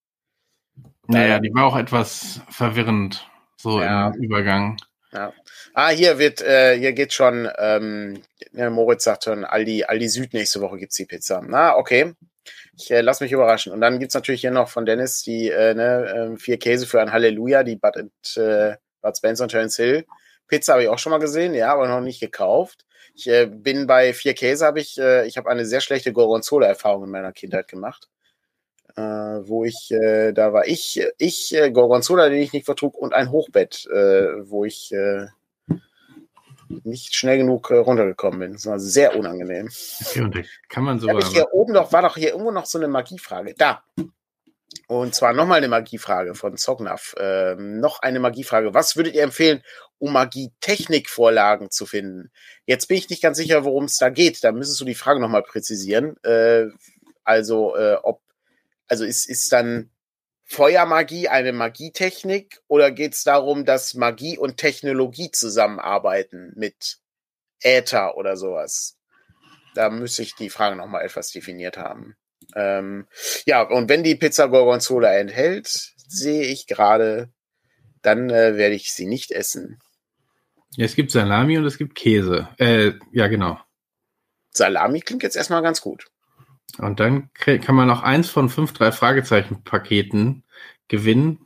Naja, die war auch etwas verwirrend, so ja. im Übergang. Ja. Ah, hier wird, äh, hier geht schon, ähm, Moritz sagt schon, Aldi, Aldi Süd nächste Woche gibt's die Pizza. Na, okay. Ich äh, lass mich überraschen. Und dann gibt's natürlich hier noch von Dennis die äh, ne, äh, vier Käse für ein Halleluja, die Bud, and, äh, Bud Spencer und Terence Hill. Pizza habe ich auch schon mal gesehen, ja, aber noch nicht gekauft. Ich äh, bin bei vier Käse, habe ich, äh, ich habe eine sehr schlechte Gorgonzola-Erfahrung in meiner Kindheit gemacht wo ich, äh, da war ich, ich, äh, Gorgonzola, den ich nicht vertrug, und ein Hochbett, äh, wo ich äh, nicht schnell genug äh, runtergekommen bin. Das war sehr unangenehm. Okay, kann man sogar. Hier oben doch, war doch hier irgendwo noch so eine Magiefrage. Da. Und zwar nochmal eine Magiefrage von Zognaf. Ähm, noch eine Magiefrage. Was würdet ihr empfehlen, um Magie-Technik-Vorlagen zu finden? Jetzt bin ich nicht ganz sicher, worum es da geht. Da müsstest du die Frage nochmal präzisieren. Äh, also, äh, ob also ist, ist dann Feuermagie eine Magietechnik oder geht es darum, dass Magie und Technologie zusammenarbeiten mit Äther oder sowas? Da müsste ich die Frage nochmal etwas definiert haben. Ähm, ja, und wenn die Pizza Gorgonzola enthält, sehe ich gerade, dann äh, werde ich sie nicht essen. Es gibt Salami und es gibt Käse. Äh, ja, genau. Salami klingt jetzt erstmal ganz gut. Und dann kann man noch eins von fünf drei Fragezeichen Paketen gewinnen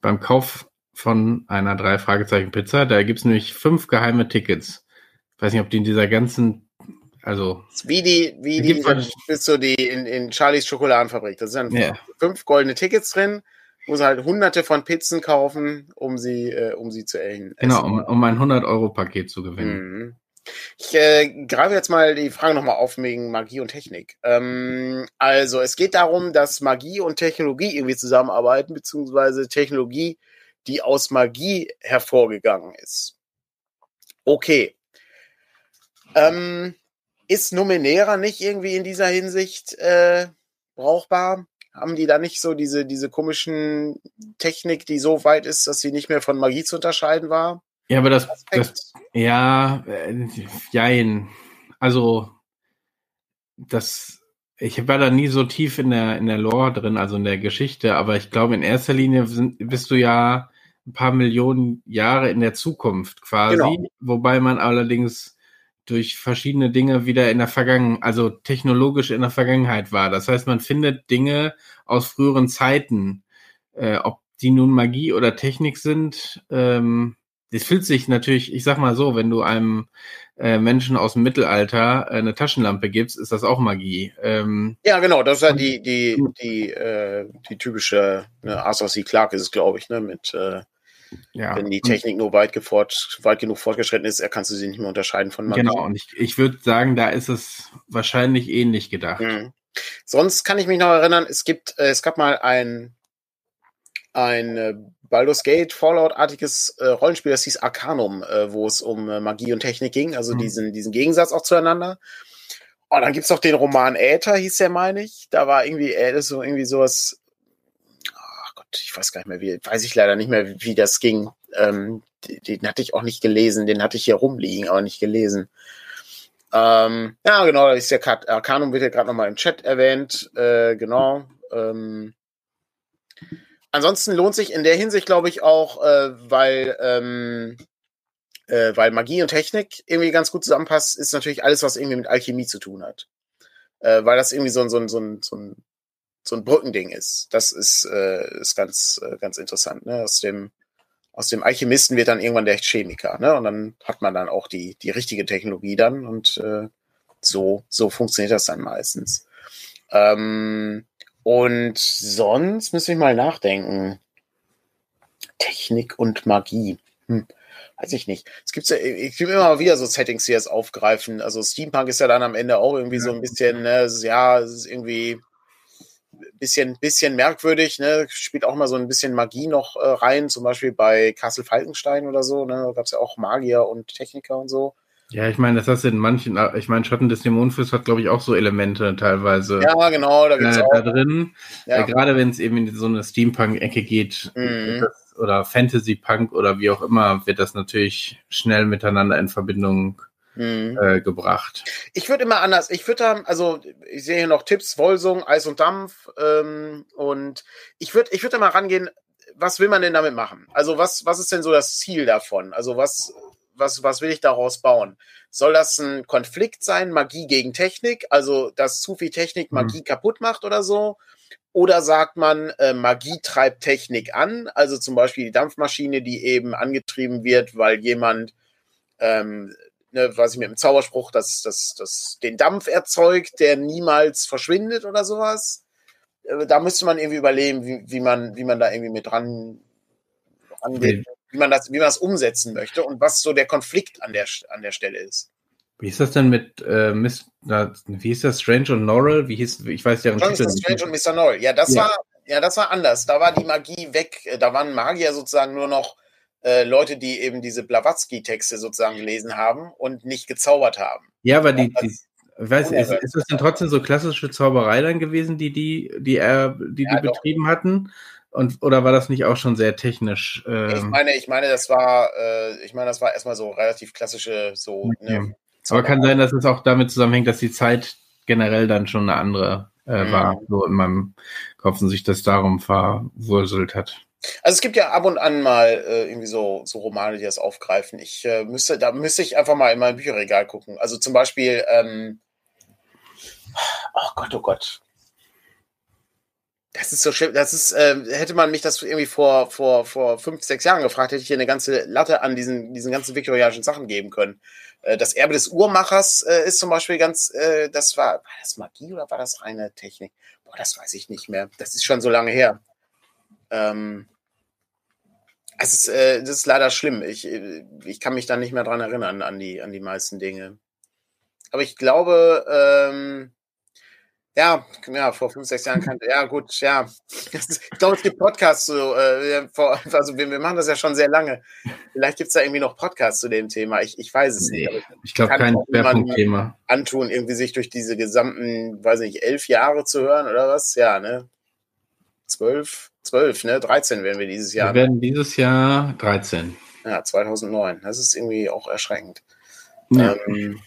beim Kauf von einer drei Fragezeichen Pizza. Da gibt es nämlich fünf geheime Tickets. Ich weiß nicht, ob die in dieser ganzen, also wie die, wie die, bist du die in, in Charlies Schokoladenfabrik. Da sind yeah. fünf goldene Tickets drin. Muss halt hunderte von Pizzen kaufen, um sie, äh, um sie zu erhängen. Genau, um, um ein 100 Euro Paket zu gewinnen. Mhm. Ich äh, greife jetzt mal die Frage nochmal auf wegen Magie und Technik. Ähm, also es geht darum, dass Magie und Technologie irgendwie zusammenarbeiten, beziehungsweise Technologie, die aus Magie hervorgegangen ist. Okay. Ähm, ist Numenera nicht irgendwie in dieser Hinsicht äh, brauchbar? Haben die da nicht so diese, diese komischen Technik, die so weit ist, dass sie nicht mehr von Magie zu unterscheiden war? Ja, aber das, das ja, äh, jein. Also, das, ich war da nie so tief in der, in der Lore drin, also in der Geschichte, aber ich glaube, in erster Linie sind, bist du ja ein paar Millionen Jahre in der Zukunft quasi, genau. wobei man allerdings durch verschiedene Dinge wieder in der Vergangenheit, also technologisch in der Vergangenheit war. Das heißt, man findet Dinge aus früheren Zeiten, äh, ob die nun Magie oder Technik sind, ähm, das fühlt sich natürlich, ich sag mal so, wenn du einem äh, Menschen aus dem Mittelalter äh, eine Taschenlampe gibst, ist das auch Magie. Ähm, ja, genau, das ist ja die, die, die, äh, die typische ne, Arthur C. Clarke ist es, glaube ich, ne, mit äh, ja. Wenn die Technik nur weit, gefort, weit genug fortgeschritten ist, kannst du sie nicht mehr unterscheiden von Magie. Genau, und ich, ich würde sagen, da ist es wahrscheinlich ähnlich gedacht. Mhm. Sonst kann ich mich noch erinnern, es gibt, äh, es gab mal ein, ein Baldur's Gate, Fallout-artiges äh, Rollenspiel, das hieß Arcanum, äh, wo es um äh, Magie und Technik ging, also mhm. diesen, diesen Gegensatz auch zueinander. Und dann gibt's noch den Roman Äther, hieß der, meine ich. Da war irgendwie, äh, so irgendwie sowas, ach Gott, ich weiß gar nicht mehr, wie, weiß ich leider nicht mehr, wie, wie das ging. Ähm, den, den hatte ich auch nicht gelesen, den hatte ich hier rumliegen, aber nicht gelesen. Ähm, ja, genau, da ist der Arcanum wird ja gerade nochmal im Chat erwähnt. Äh, genau. Ähm, ansonsten lohnt sich in der Hinsicht, glaube ich, auch, äh, weil, ähm, äh, weil Magie und Technik irgendwie ganz gut zusammenpasst, ist natürlich alles, was irgendwie mit Alchemie zu tun hat. Äh, weil das irgendwie so ein, so ein, so ein, so ein, so ein Brückending ist. Das ist, äh, ist ganz, äh, ganz interessant. Ne? Aus dem aus dem Alchemisten wird dann irgendwann der Chemiker, ne? Und dann hat man dann auch die, die richtige Technologie dann und äh, so, so funktioniert das dann meistens. Ähm, und sonst müssen wir mal nachdenken. Technik und Magie. Hm, weiß ich nicht. Es gibt ja, ich gibt immer wieder so Settings, die das aufgreifen. Also Steampunk ist ja dann am Ende auch irgendwie so ein bisschen, ne, ja, es ist irgendwie bisschen, bisschen merkwürdig, ne? Spielt auch mal so ein bisschen Magie noch äh, rein, zum Beispiel bei Castle Falkenstein oder so, ne? Da gab es ja auch Magier und Techniker und so. Ja, ich meine, das hast du in manchen, ich meine, Schatten des Dämonenfürst hat, glaube ich, auch so Elemente teilweise. Ja, genau, da gibt's äh, auch. Da drin. Ja. Äh, gerade wenn es eben in so eine Steampunk-Ecke geht, mhm. das, oder Fantasy-Punk oder wie auch immer, wird das natürlich schnell miteinander in Verbindung mhm. äh, gebracht. Ich würde immer anders. Ich würde da, also ich sehe hier noch Tipps, Wolsung, Eis und Dampf ähm, und ich würde ich würde da mal rangehen, was will man denn damit machen? Also was, was ist denn so das Ziel davon? Also was, was, was will ich daraus bauen? Soll das ein Konflikt sein, Magie gegen Technik? Also, dass zu viel Technik mhm. Magie mhm. kaputt macht oder so? Oder sagt man, äh, Magie treibt Technik an? Also zum Beispiel die Dampfmaschine, die eben angetrieben wird, weil jemand ähm, ne, was ich mit dem Zauberspruch, dass das, das den Dampf erzeugt, der niemals verschwindet oder sowas. Äh, da müsste man irgendwie überlegen, wie, wie man, wie man da irgendwie mit dran rangeht, wie man das, wie man das umsetzen möchte und was so der Konflikt an der, an der Stelle ist. Wie ist das denn mit äh, Miss, wie hieß das Strange und Norrell? Wie hieß, ich weiß deren Titel Strange und Mr. Norrell. Ja, das ja. war, ja, das war anders. Da war die Magie weg. Da waren Magier sozusagen nur noch äh, Leute, die eben diese Blavatsky-Texte sozusagen gelesen haben und nicht gezaubert haben. Ja, aber die, die weiß, ist, ist das denn trotzdem so klassische Zauberei dann gewesen, die die, die er, die, ja, die betrieben hatten? Und, oder war das nicht auch schon sehr technisch? Ähm? Ich meine, ich meine, das war, äh, ich meine, das war erstmal so relativ klassische, so. Okay. Ne, aber kann sein, dass es auch damit zusammenhängt, dass die Zeit generell dann schon eine andere äh, mhm. war, so in meinem Kopf und sich das darum verwurselt hat. Also es gibt ja ab und an mal äh, irgendwie so, so Romane, die das aufgreifen. Ich äh, müsste, da müsste ich einfach mal in mein Bücherregal gucken. Also zum Beispiel, ähm, oh Gott, oh Gott. Das ist so schlimm. Das ist, äh, hätte man mich das irgendwie vor, vor, vor fünf, sechs Jahren gefragt, hätte ich hier eine ganze Latte an diesen, diesen ganzen viktorianischen Sachen geben können. Äh, das Erbe des Uhrmachers äh, ist zum Beispiel ganz, äh, das war, war das Magie oder war das reine Technik? Boah, das weiß ich nicht mehr. Das ist schon so lange her. Ähm, es ist, äh, das ist leider schlimm. Ich, äh, ich kann mich da nicht mehr dran erinnern, an die, an die meisten Dinge. Aber ich glaube, ähm, ja, ja, vor fünf, sechs Jahren kannte, ja gut, ja. Ich glaube, es gibt Podcasts so, äh, vor, also wir, wir, machen das ja schon sehr lange. Vielleicht gibt es da irgendwie noch Podcasts zu dem Thema. Ich, ich weiß es nee, nicht. ich, glaube kein Schwerpunktthema. Antun, irgendwie sich durch diese gesamten, weiß nicht, elf Jahre zu hören oder was? Ja, ne? Zwölf, zwölf, ne? 13 werden wir dieses Jahr. Wir werden dieses Jahr 13. Ja, 2009. Das ist irgendwie auch erschreckend. Ja. Ähm,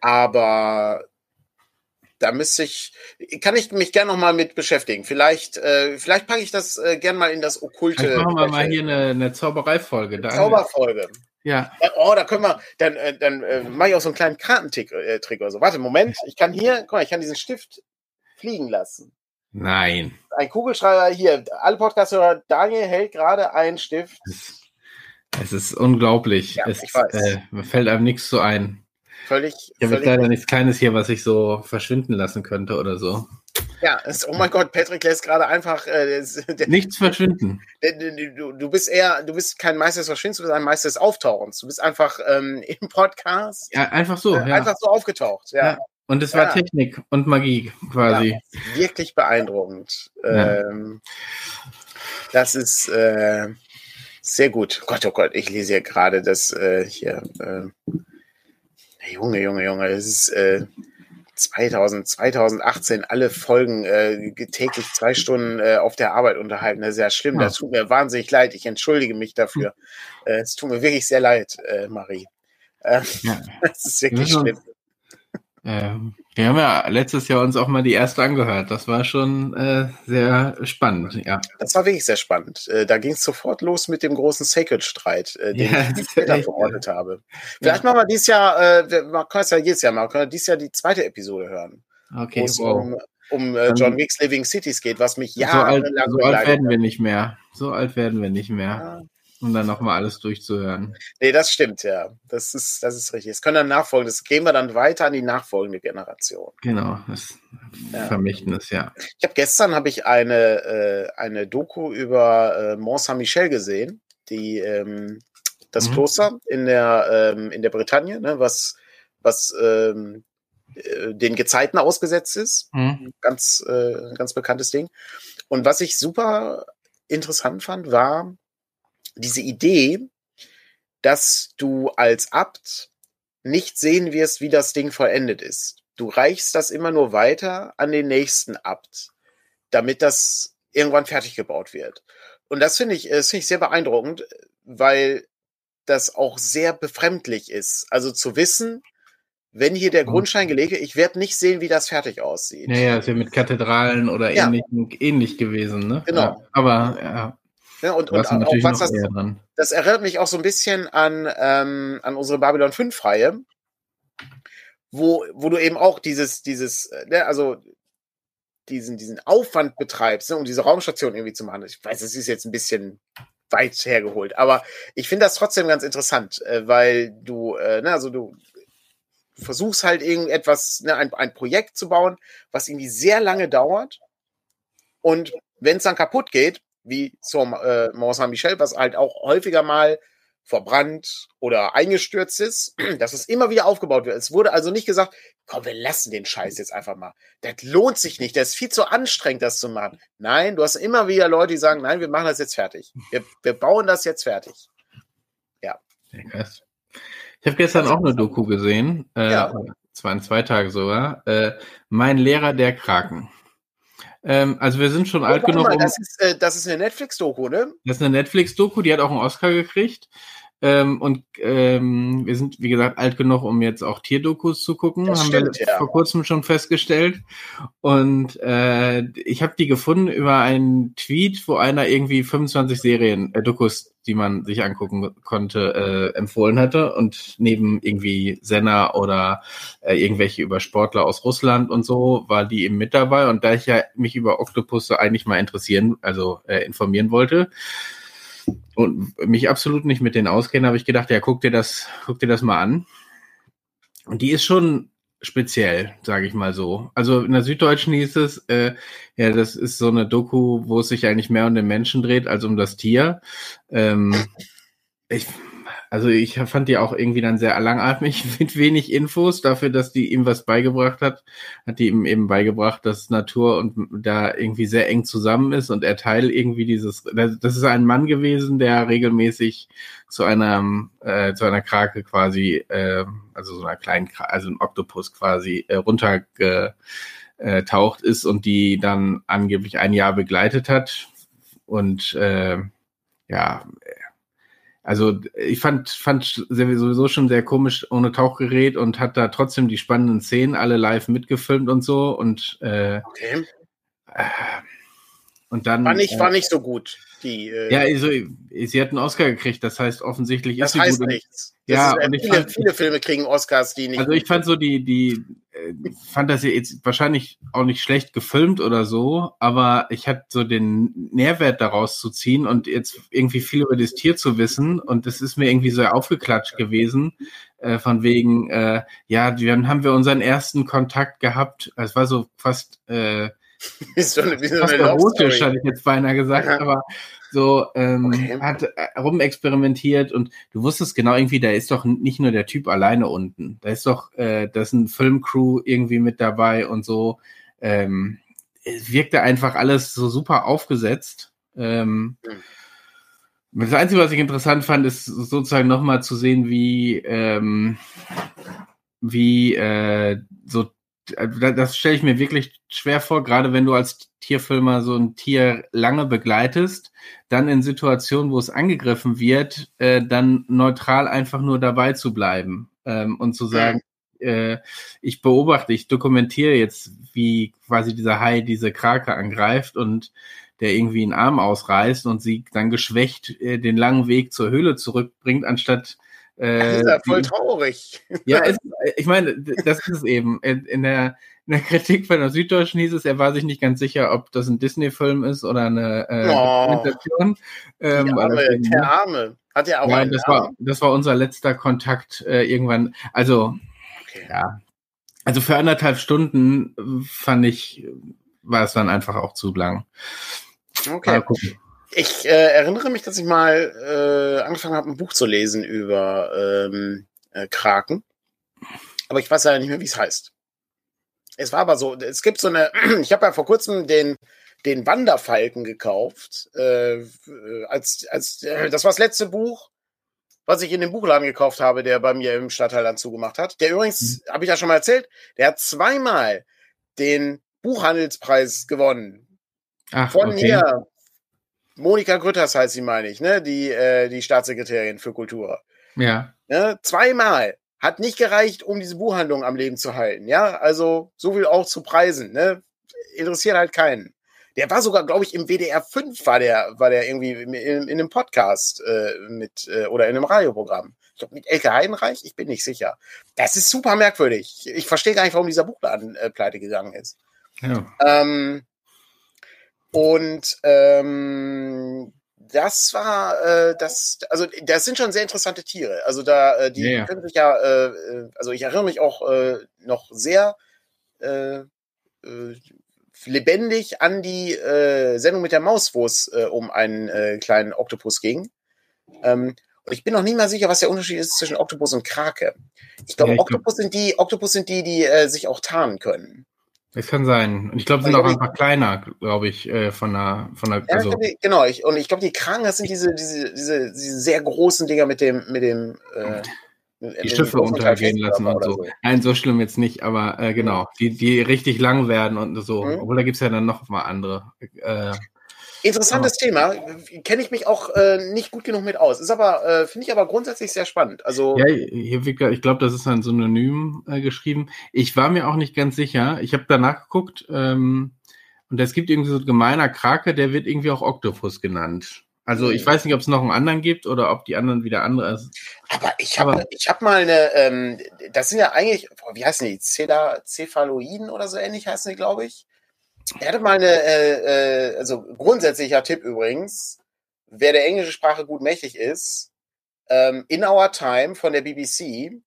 aber da müsste ich, kann ich mich gerne noch mal mit beschäftigen. Vielleicht, äh, vielleicht packe ich das äh, gerne mal in das okkulte. Vielleicht machen wir mal hier eine, eine Zaubereifolge. Zauberfolge. Ja. Oh, da können wir, dann, äh, dann äh, mache ich auch so einen kleinen Kartentrick äh, Trick oder so. Warte, Moment, ich kann hier, guck mal, ich kann diesen Stift fliegen lassen. Nein. Ein Kugelschreiber hier. Alle Podcast-Hörer, Daniel hält gerade einen Stift. Es ist unglaublich. Ja, es, ich weiß. Äh, fällt einem nichts so ein. Völlig. Ich habe leider nichts Kleines hier, was ich so verschwinden lassen könnte oder so. Ja, es, oh mein Gott, Patrick lässt gerade einfach äh, der, nichts verschwinden. Du, du bist eher, du bist kein Meister des Verschwindens, du bist ein Meister des Auftauchens. Du bist einfach ähm, im Podcast. Ja, einfach so. Äh, ja. Einfach so aufgetaucht. Ja. ja. Und es war ja. Technik und Magie quasi. Wirklich beeindruckend. Ähm, Das ist äh, sehr gut. Gott, oh Gott, ich lese hier gerade das äh, hier. Junge, Junge, Junge, das ist äh, 2000, 2018 alle Folgen äh, täglich zwei Stunden äh, auf der Arbeit unterhalten. Das ist ja schlimm. Das tut mir wahnsinnig leid. Ich entschuldige mich dafür. Hm. Äh, es tut mir wirklich sehr leid, äh, Marie. Äh, ja. Das ist wirklich schlimm. Ähm, wir haben ja letztes Jahr uns auch mal die erste angehört. Das war schon äh, sehr spannend, ja. Das war wirklich sehr spannend. Äh, da ging es sofort los mit dem großen Sacred-Streit, äh, den ja, ich später verordnet habe. Vielleicht ja. machen wir dieses Jahr, äh, wir können es ja jedes Jahr machen, können wir dieses Jahr die zweite Episode hören. Okay, wo es wow. um, um äh, John Wicks Living Cities geht, was mich jahrelang so alt, so alt werden wir nicht mehr. So alt werden wir nicht mehr. Um dann nochmal alles durchzuhören. Nee, das stimmt, ja. Das ist, das ist richtig. Es können dann nachfolgen, das gehen wir dann weiter an die nachfolgende Generation. Genau, das ja. Vermächtnis, ja. Ich habe gestern habe ich eine, äh, eine Doku über äh, Mont Saint-Michel gesehen, die ähm, das mhm. Kloster in der, ähm, in der Bretagne, ne, was, was ähm, äh, den Gezeiten ausgesetzt ist. Mhm. Ganz, äh, ganz bekanntes Ding. Und was ich super interessant fand, war, diese Idee, dass du als Abt nicht sehen wirst, wie das Ding vollendet ist. Du reichst das immer nur weiter an den nächsten Abt, damit das irgendwann fertig gebaut wird. Und das finde ich, das finde ich sehr beeindruckend, weil das auch sehr befremdlich ist. Also zu wissen, wenn hier der Grundstein gelegt wird, ich werde nicht sehen, wie das fertig aussieht. Naja, ist ja mit Kathedralen oder ja. ähnlich, ähnlich gewesen, ne? Genau. Ja, aber ja. Ja, und, und auch was das, das erinnert mich auch so ein bisschen an, ähm, an unsere Babylon 5-Reihe, wo, wo du eben auch dieses, dieses, äh, ne, also diesen, diesen Aufwand betreibst, ne, um diese Raumstation irgendwie zu machen. Ich weiß, es ist jetzt ein bisschen weit hergeholt, aber ich finde das trotzdem ganz interessant, äh, weil du, äh, ne, also du versuchst halt irgendetwas, ne, ein, ein Projekt zu bauen, was irgendwie sehr lange dauert. Und wenn es dann kaputt geht, wie zum äh, Mont Saint-Michel, was halt auch häufiger mal verbrannt oder eingestürzt ist, dass es immer wieder aufgebaut wird. Es wurde also nicht gesagt, komm, wir lassen den Scheiß jetzt einfach mal. Das lohnt sich nicht, das ist viel zu anstrengend, das zu machen. Nein, du hast immer wieder Leute, die sagen, nein, wir machen das jetzt fertig. Wir, wir bauen das jetzt fertig. Ja. Ich habe gestern auch eine Doku gesehen, äh, ja. zwar in zwei Tagen sogar, äh, Mein Lehrer der Kraken. Ähm, also wir sind schon oh, alt genug. Mal, um, das, ist, äh, das ist eine Netflix-Doku, ne? Das ist eine Netflix-Doku, die hat auch einen Oscar gekriegt. Ähm, und ähm, wir sind, wie gesagt, alt genug, um jetzt auch Tierdokus zu gucken. Das haben stimmt, wir ja. vor kurzem schon festgestellt. Und äh, ich habe die gefunden über einen Tweet, wo einer irgendwie 25 Serien, äh, Dokus, die man sich angucken konnte, äh, empfohlen hatte. Und neben irgendwie Senna oder äh, irgendwelche über Sportler aus Russland und so, war die eben mit dabei. Und da ich ja mich über Oktopusse eigentlich mal interessieren, also äh, informieren wollte, und mich absolut nicht mit denen auskenne, habe ich gedacht, ja, guck dir das, guck dir das mal an. Und die ist schon speziell, sage ich mal so. Also in der Süddeutschen hieß es, äh, ja, das ist so eine Doku, wo es sich eigentlich mehr um den Menschen dreht als um das Tier. Ähm, ich also ich fand die auch irgendwie dann sehr langatmig mit wenig Infos dafür, dass die ihm was beigebracht hat. Hat die ihm eben beigebracht, dass Natur und da irgendwie sehr eng zusammen ist und er Teil irgendwie dieses, das ist ein Mann gewesen, der regelmäßig zu einer, äh, zu einer Krake quasi, äh, also so einer kleinen, also ein Oktopus quasi äh, runtergetaucht ist und die dann angeblich ein Jahr begleitet hat. Und äh, ja, also ich fand, fand sowieso schon sehr komisch ohne Tauchgerät und hat da trotzdem die spannenden Szenen alle live mitgefilmt und so. Und, äh, okay. Äh, und dann. War nicht, äh, war nicht so gut. Die, äh, ja, also, sie hat einen Oscar gekriegt, das heißt offensichtlich das ist sie heißt gut. nichts. Das ja, ist, und viele, fand, viele Filme kriegen Oscars, die nicht. Also ich fand so die, die, äh, fand das jetzt wahrscheinlich auch nicht schlecht gefilmt oder so, aber ich hatte so den Nährwert daraus zu ziehen und jetzt irgendwie viel über das Tier zu wissen und das ist mir irgendwie so aufgeklatscht gewesen, äh, von wegen, äh, ja, dann haben wir unseren ersten Kontakt gehabt, es war so fast, äh, ist so eine, wie so eine erotisch, hatte ich jetzt beinahe gesagt, ja. aber so ähm, okay. hat äh, rumexperimentiert und du wusstest genau irgendwie, da ist doch nicht nur der Typ alleine unten, da ist doch, äh, da ist ein Filmcrew irgendwie mit dabei und so. Ähm, es wirkte einfach alles so super aufgesetzt Ähm, mhm. Das Einzige, was ich interessant fand, ist sozusagen nochmal zu sehen, wie, ähm, wie äh, so das stelle ich mir wirklich schwer vor, gerade wenn du als Tierfilmer so ein Tier lange begleitest, dann in Situationen, wo es angegriffen wird, äh, dann neutral einfach nur dabei zu bleiben ähm, und zu sagen, äh, ich beobachte, ich dokumentiere jetzt, wie quasi dieser Hai diese Krake angreift und der irgendwie einen Arm ausreißt und sie dann geschwächt äh, den langen Weg zur Höhle zurückbringt, anstatt das ist ja voll traurig. Ja, es, ich meine, das ist es eben. In, in, der, in der Kritik von der Süddeutschen hieß es, er war sich nicht ganz sicher, ob das ein Disney-Film ist oder eine äh, oh. Ähm, der Arme, der ne? Arme. Hat er auch ja, das war, das war unser letzter Kontakt äh, irgendwann. Also, okay. ja. Also für anderthalb Stunden fand ich, war es dann einfach auch zu lang. Okay. Ich äh, erinnere mich, dass ich mal äh, angefangen habe, ein Buch zu lesen über ähm, äh, Kraken. Aber ich weiß ja nicht mehr, wie es heißt. Es war aber so, es gibt so eine, ich habe ja vor kurzem den, den Wanderfalken gekauft. Äh, als, als, äh, das war das letzte Buch, was ich in dem Buchladen gekauft habe, der bei mir im Stadtteil dann zugemacht hat. Der übrigens, mhm. habe ich ja schon mal erzählt, der hat zweimal den Buchhandelspreis gewonnen. Ach, von okay. hier, Monika Grütters heißt sie, meine ich, ne? Die, äh, die Staatssekretärin für Kultur. Ja. Ne? Zweimal. Hat nicht gereicht, um diese Buchhandlung am Leben zu halten. Ja, also so viel auch zu Preisen. Ne? Interessiert halt keinen. Der war sogar, glaube ich, im WDR 5 war der, war der irgendwie in, in einem Podcast äh, mit äh, oder in einem Radioprogramm. Ich glaube, mit Elke Heidenreich, ich bin nicht sicher. Das ist super merkwürdig. Ich verstehe gar nicht, warum dieser Buchladen äh, pleite gegangen ist. Ja. Ähm, und ähm, das war äh, das, also das sind schon sehr interessante Tiere. Also da, äh, die yeah. können sich ja, äh, äh, also ich erinnere mich auch äh, noch sehr äh, äh, lebendig an die äh, Sendung mit der Maus, wo es äh, um einen äh, kleinen Oktopus ging. Ähm, und ich bin noch nicht mal sicher, was der Unterschied ist zwischen Oktopus und Krake. Ich glaube, ja, Oktopus glaub... sind die, Oktopus sind die, die äh, sich auch tarnen können. Das kann sein. Und ich glaube, sind auch einfach kleiner, glaube ich, äh, von der, von der. Ja, also. ich, genau. Ich, und ich glaube, die Kragen, das sind diese, diese, diese, diese sehr großen Dinger mit dem, mit dem. Äh, die Schiffe untergehen lassen und so. so. Nein, so schlimm jetzt nicht, aber äh, genau, die, die richtig lang werden und so. Mhm. Obwohl da gibt's ja dann noch mal andere. Äh, Interessantes oh. Thema. Kenne ich mich auch äh, nicht gut genug mit aus. Ist aber, äh, finde ich aber grundsätzlich sehr spannend. Also ja, hier, ich glaube, das ist ein Synonym äh, geschrieben. Ich war mir auch nicht ganz sicher. Ich habe danach geguckt ähm, und es gibt irgendwie so ein gemeiner Krake, der wird irgendwie auch Oktopus genannt. Also ich weiß nicht, ob es noch einen anderen gibt oder ob die anderen wieder andere sind. Aber ich habe ich hab mal eine, ähm, das sind ja eigentlich, wie heißen die? Cephaloiden oder so ähnlich heißen die, glaube ich. Er hatte mal eine, äh, äh, also grundsätzlicher Tipp übrigens, wer der englischen Sprache gut mächtig ist, ähm, In Our Time von der BBC,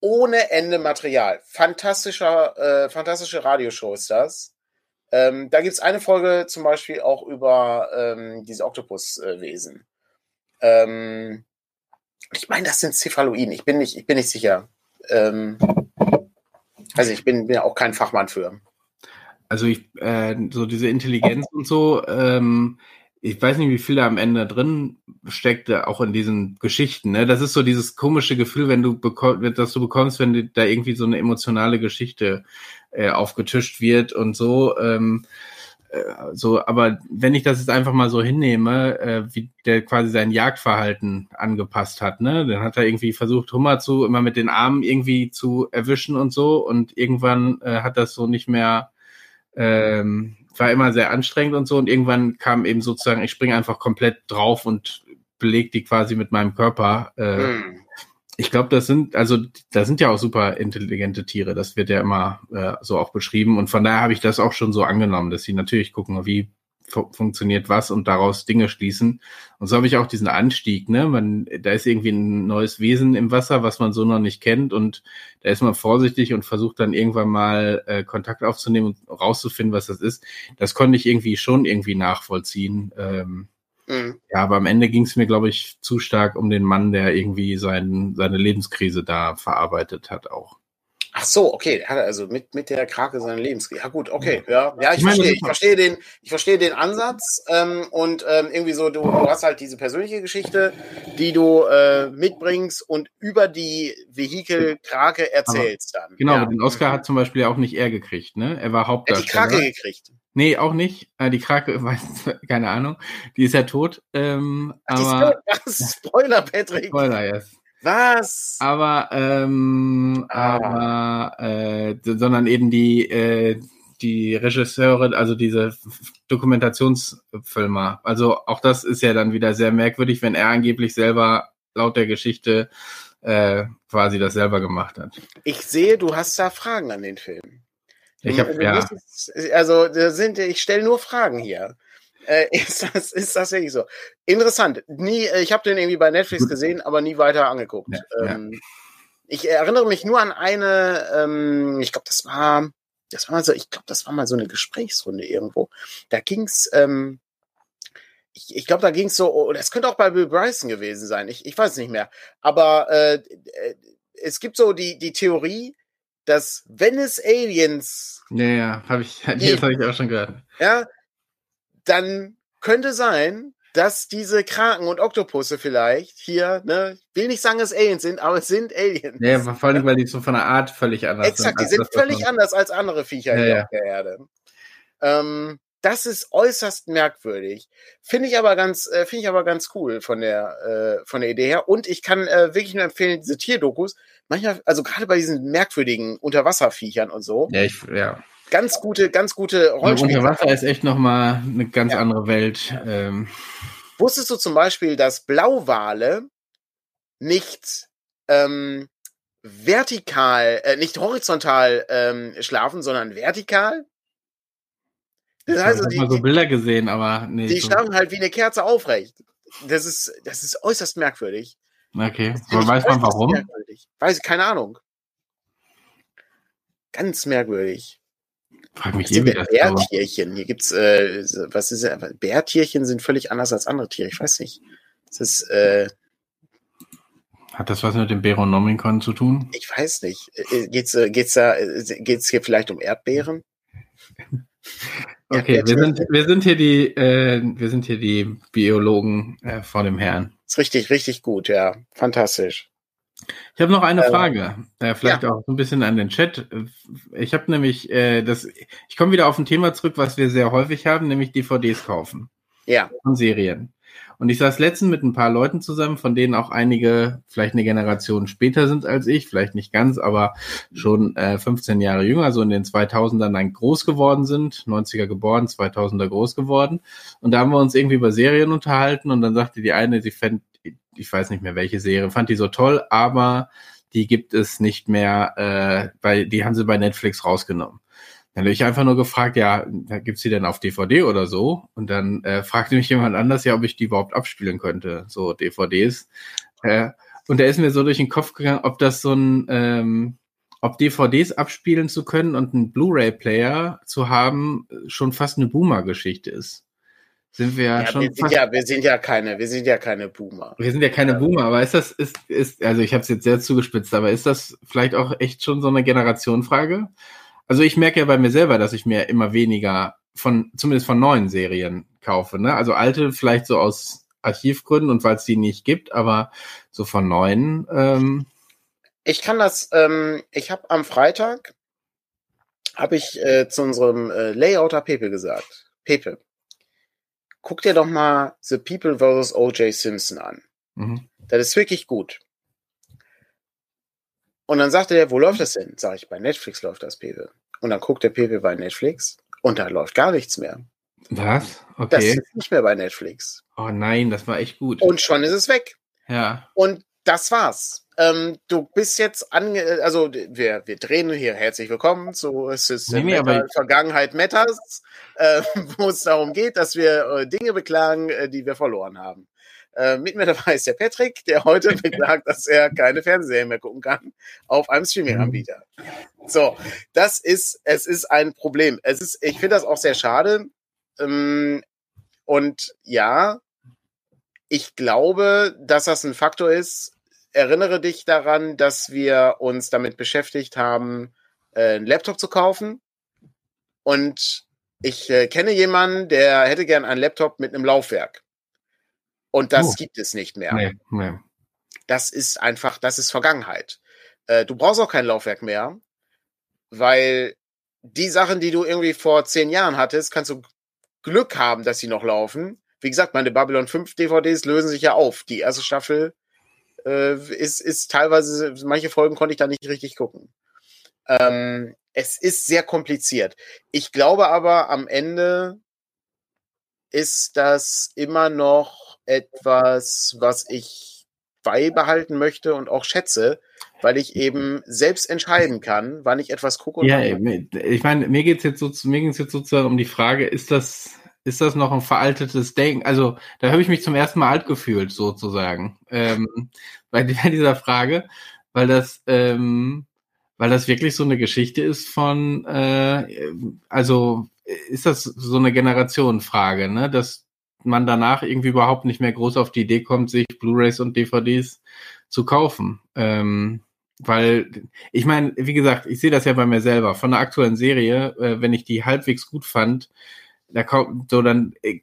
ohne Ende Material. Fantastischer, äh, fantastische Radioshow ist das. Ähm, da gibt's eine Folge zum Beispiel auch über ähm, diese Oktopuswesen. Ähm, ich meine, das sind Cephaloiden. Ich bin nicht, ich bin nicht sicher. Ähm, also ich bin, bin ja auch kein Fachmann für also ich, äh, so diese Intelligenz und so, ähm, ich weiß nicht, wie viel da am Ende drin steckt, auch in diesen Geschichten. Ne? Das ist so dieses komische Gefühl, wenn du bekommst, dass du bekommst, wenn da irgendwie so eine emotionale Geschichte äh, aufgetischt wird und so. Ähm, äh, so, aber wenn ich das jetzt einfach mal so hinnehme, äh, wie der quasi sein Jagdverhalten angepasst hat, ne, dann hat er irgendwie versucht, Hummer zu immer mit den Armen irgendwie zu erwischen und so und irgendwann äh, hat das so nicht mehr ähm, war immer sehr anstrengend und so. Und irgendwann kam eben sozusagen, ich springe einfach komplett drauf und beleg die quasi mit meinem Körper. Äh, hm. Ich glaube, das sind, also da sind ja auch super intelligente Tiere. Das wird ja immer äh, so auch beschrieben. Und von daher habe ich das auch schon so angenommen, dass sie natürlich gucken, wie fu funktioniert was und daraus Dinge schließen. Und so habe ich auch diesen Anstieg, ne? Man, da ist irgendwie ein neues Wesen im Wasser, was man so noch nicht kennt und da ist man vorsichtig und versucht dann irgendwann mal äh, Kontakt aufzunehmen und rauszufinden, was das ist. Das konnte ich irgendwie schon irgendwie nachvollziehen. Ähm, mhm. Ja, aber am Ende ging es mir, glaube ich, zu stark um den Mann, der irgendwie sein, seine Lebenskrise da verarbeitet hat auch. Ach so, okay, also mit, mit der Krake seiner Lebens. Ja gut, okay, ja, ja, ich, ich verstehe, ich verstehe den, ich verstehe den Ansatz ähm, und ähm, irgendwie so, du, du hast halt diese persönliche Geschichte, die du äh, mitbringst und über die Vehikel Krake erzählst dann. Genau, ja. den Oscar hat zum Beispiel auch nicht er gekriegt, ne? Er war Hauptdarsteller. Er hat die Krake gekriegt. Nee, auch nicht. Äh, die Krake, weiß, keine Ahnung. Die ist ja tot. Ähm, Ach, aber, Spoiler, Patrick. Spoiler, yes. Was? Aber, ähm, ah. aber, äh, sondern eben die, äh, die Regisseure, also diese Dokumentationsfilmer. Also auch das ist ja dann wieder sehr merkwürdig, wenn er angeblich selber laut der Geschichte äh, quasi das selber gemacht hat. Ich sehe, du hast da Fragen an den Film. Ich habe ja. Also sind, ich stelle nur Fragen hier. Äh, ist, das, ist das wirklich so? Interessant. Nie, äh, ich habe den irgendwie bei Netflix gesehen, aber nie weiter angeguckt. Ja, ähm, ja. Ich erinnere mich nur an eine, ähm, ich glaube, das war, das war mal so, ich glaube, das war mal so eine Gesprächsrunde irgendwo. Da ging's, ähm, ich, ich glaube, da ging's so, oh, das könnte auch bei Bill Bryson gewesen sein. Ich, ich weiß nicht mehr. Aber äh, äh es gibt so die, die Theorie, dass wenn es Aliens. Ja, ja, habe ich, habe ich auch schon gehört. Ja, dann könnte sein, dass diese Kraken und Oktopusse vielleicht hier, ne, will nicht sagen, dass Aliens sind, aber es sind Aliens. Ja, vor allem, weil die so von der Art völlig anders Exakt, sind. Exakt, die sind völlig anders als andere Viecher ja, hier ja. auf der Erde. Ähm, das ist äußerst merkwürdig. Finde ich aber ganz, äh, finde ich aber ganz cool von der, äh, von der Idee her. Und ich kann äh, wirklich nur empfehlen, diese Tierdokus, manchmal, also gerade bei diesen merkwürdigen Unterwasserviechern und so. Ja, ich, ja ganz gute, ganz gute Rollenspiele. Unter Wasser ist echt nochmal eine ganz ja. andere Welt. Ähm. Wusstest du zum Beispiel, dass Blauwale nicht ähm, vertikal, äh, nicht horizontal ähm, schlafen, sondern vertikal? Das heißt, ich habe mal so Bilder gesehen, aber nee. Die so. schlafen halt wie eine Kerze aufrecht. Das ist, das ist äußerst merkwürdig. Okay, aber weiß man warum? Merkwürdig. Weiß ich, keine Ahnung. Ganz merkwürdig. Frag mich eh, wie das Bärtierchen. Hier gibt's, äh, was ist Bärtierchen sind völlig anders als andere Tiere. Ich weiß nicht. Das ist, äh, hat das was mit dem Beronomikon zu tun? Ich weiß nicht. Äh, geht's, äh, geht's da, äh, geht's hier vielleicht um Erdbeeren? okay, wir sind, wir sind hier die, äh, wir sind hier die Biologen äh, vor dem Herrn. ist richtig, richtig gut, ja. Fantastisch. Ich habe noch eine ähm, Frage, äh, vielleicht ja. auch so ein bisschen an den Chat. Ich habe nämlich äh, das, ich komme wieder auf ein Thema zurück, was wir sehr häufig haben, nämlich DVDs kaufen. Ja. Von Serien. Und ich saß letztens mit ein paar Leuten zusammen, von denen auch einige vielleicht eine Generation später sind als ich, vielleicht nicht ganz, aber schon äh, 15 Jahre jünger, so in den 2000ern dann groß geworden sind, 90er geboren, 2000er groß geworden. Und da haben wir uns irgendwie über Serien unterhalten und dann sagte die eine, sie fände ich weiß nicht mehr welche Serie, fand die so toll, aber die gibt es nicht mehr, äh, bei, die haben sie bei Netflix rausgenommen. Dann habe ich einfach nur gefragt, ja, da gibt's die denn auf DVD oder so? Und dann äh, fragte mich jemand anders, ja, ob ich die überhaupt abspielen könnte, so DVDs. Äh, und da ist mir so durch den Kopf gegangen, ob das so ein, ähm, ob DVDs abspielen zu können und einen Blu-ray-Player zu haben, schon fast eine Boomer-Geschichte ist sind wir ja, schon. Wir sind ja, wir sind ja keine, wir sind ja keine Boomer. Wir sind ja keine ja. Boomer, aber ist das, ist, ist, also ich habe es jetzt sehr zugespitzt, aber ist das vielleicht auch echt schon so eine Generationenfrage? Also ich merke ja bei mir selber, dass ich mir immer weniger von, zumindest von neuen Serien kaufe, ne? Also alte vielleicht so aus Archivgründen und weil es die nicht gibt, aber so von neuen. Ähm ich kann das, ähm, ich habe am Freitag, habe ich äh, zu unserem äh, Layouter Pepe gesagt. Pepe, guck dir doch mal The People vs. O.J. Simpson an. Mhm. Das ist wirklich gut. Und dann sagte er, wo läuft das denn? Sag ich, bei Netflix läuft das Pepe. Und dann guckt der Pepe bei Netflix und da läuft gar nichts mehr. Was? Okay. Das ist nicht mehr bei Netflix. Oh nein, das war echt gut. Und schon ist es weg. Ja. Und das war's. Ähm, du bist jetzt ange, also wir, wir drehen hier herzlich willkommen zu System nee, nee, Vergangenheit Matters, äh, wo es darum geht, dass wir äh, Dinge beklagen, äh, die wir verloren haben. Äh, mit mir dabei ist der Patrick, der heute beklagt, dass er keine Fernsehserien mehr gucken kann auf einem Streaming-Anbieter. So, das ist, es ist ein Problem. Es ist, ich finde das auch sehr schade. Ähm, und ja, ich glaube, dass das ein Faktor ist, erinnere dich daran, dass wir uns damit beschäftigt haben, äh, einen Laptop zu kaufen. Und ich äh, kenne jemanden, der hätte gern einen Laptop mit einem Laufwerk. Und das oh. gibt es nicht mehr. Nee, nee. Das ist einfach, das ist Vergangenheit. Äh, du brauchst auch kein Laufwerk mehr, weil die Sachen, die du irgendwie vor zehn Jahren hattest, kannst du Glück haben, dass sie noch laufen. Wie gesagt, meine Babylon 5 DVDs lösen sich ja auf. Die erste Staffel äh, ist, ist teilweise, manche Folgen konnte ich da nicht richtig gucken. Ähm, es ist sehr kompliziert. Ich glaube aber am Ende ist das immer noch etwas, was ich beibehalten möchte und auch schätze, weil ich eben selbst entscheiden kann, wann ich etwas gucke. ja, ich meine, mir geht es jetzt, so, mir jetzt sozusagen um die Frage, ist das, ist das noch ein veraltetes Denken? Also da habe ich mich zum ersten Mal alt gefühlt, sozusagen, ähm, bei, bei dieser Frage, weil das, ähm, weil das wirklich so eine Geschichte ist von, äh, also ist das so eine Generationenfrage, ne? dass man danach irgendwie überhaupt nicht mehr groß auf die Idee kommt, sich Blu-rays und DVDs zu kaufen. Ähm, weil, ich meine, wie gesagt, ich sehe das ja bei mir selber. Von der aktuellen Serie, äh, wenn ich die halbwegs gut fand, da so dann äh,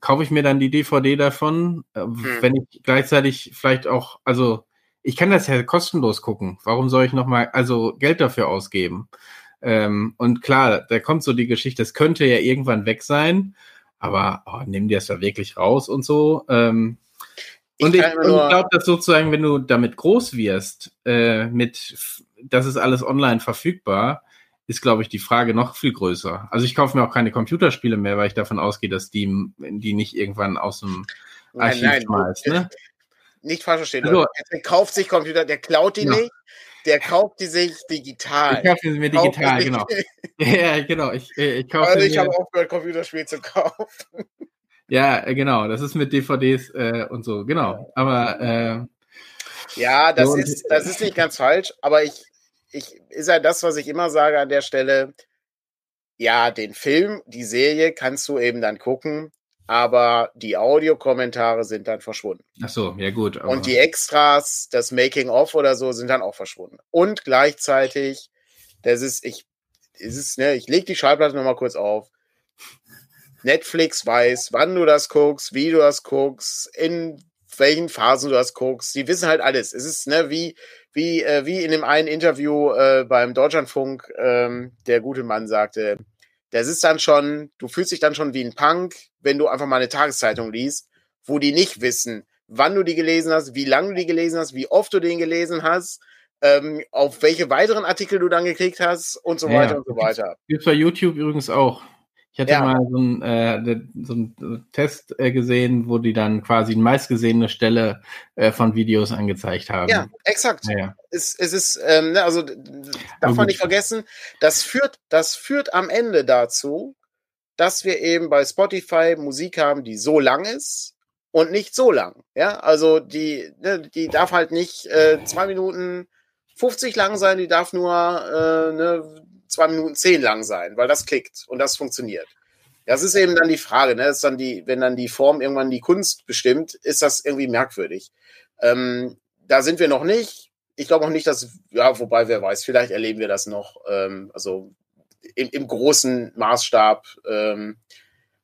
kaufe ich mir dann die DVD davon, äh, hm. wenn ich gleichzeitig vielleicht auch, also ich kann das ja kostenlos gucken. Warum soll ich nochmal, also Geld dafür ausgeben? Ähm, und klar, da kommt so die Geschichte, es könnte ja irgendwann weg sein, aber oh, nimm dir das ja wirklich raus und so. Ähm, und ich, ich glaube, dass sozusagen, wenn du damit groß wirst, äh, mit, das ist alles online verfügbar, ist, glaube ich, die Frage noch viel größer. Also ich kaufe mir auch keine Computerspiele mehr, weil ich davon ausgehe, dass die, die nicht irgendwann aus dem Archiv nein, nein, schmeißt. Ne? Nicht falsch verstehen, also, Der kauft sich Computer, der klaut die ja. nicht, der kauft die sich digital. Ich kaufe sie mir digital, genau. ja, genau. Ich, ich kaufe also ich habe aufgehört, Computerspiele zu kaufen. Ja, äh, genau. Das ist mit DVDs äh, und so, genau. Aber äh, ja, das so ist das ist nicht ganz falsch. Aber ich ich ist ja das, was ich immer sage an der Stelle. Ja, den Film, die Serie kannst du eben dann gucken, aber die Audiokommentare sind dann verschwunden. Ach so, ja gut. Und die Extras, das Making of oder so, sind dann auch verschwunden. Und gleichzeitig, das ist, ich, ist es, ne, ich lege die Schallplatte nochmal kurz auf. Netflix weiß, wann du das guckst, wie du das guckst, in welchen Phasen du das guckst. Die wissen halt alles. Es ist ne, wie, wie, äh, wie in dem einen Interview äh, beim Deutschlandfunk ähm, der gute Mann sagte, das ist dann schon, du fühlst dich dann schon wie ein Punk, wenn du einfach mal eine Tageszeitung liest, wo die nicht wissen, wann du die gelesen hast, wie lange du die gelesen hast, wie oft du den gelesen hast, ähm, auf welche weiteren Artikel du dann gekriegt hast und so ja, weiter und so weiter. Gibt's bei YouTube übrigens auch. Ich hatte ja. mal so einen, äh, so einen Test äh, gesehen, wo die dann quasi die meistgesehene Stelle äh, von Videos angezeigt haben. Ja, exakt. Ja, ja. Es, es ist, ähm, ne, also darf man nicht vergessen, das führt, das führt am Ende dazu, dass wir eben bei Spotify Musik haben, die so lang ist und nicht so lang. Ja, also die, ne, die darf halt nicht äh, zwei Minuten 50 lang sein, die darf nur äh, ne, zwei Minuten zehn lang sein, weil das klickt und das funktioniert. Das ist eben dann die Frage, ne? Ist dann die, wenn dann die Form irgendwann die Kunst bestimmt, ist das irgendwie merkwürdig. Ähm, da sind wir noch nicht. Ich glaube auch nicht, dass, ja, wobei wer weiß, vielleicht erleben wir das noch. Ähm, also im, im großen Maßstab ähm,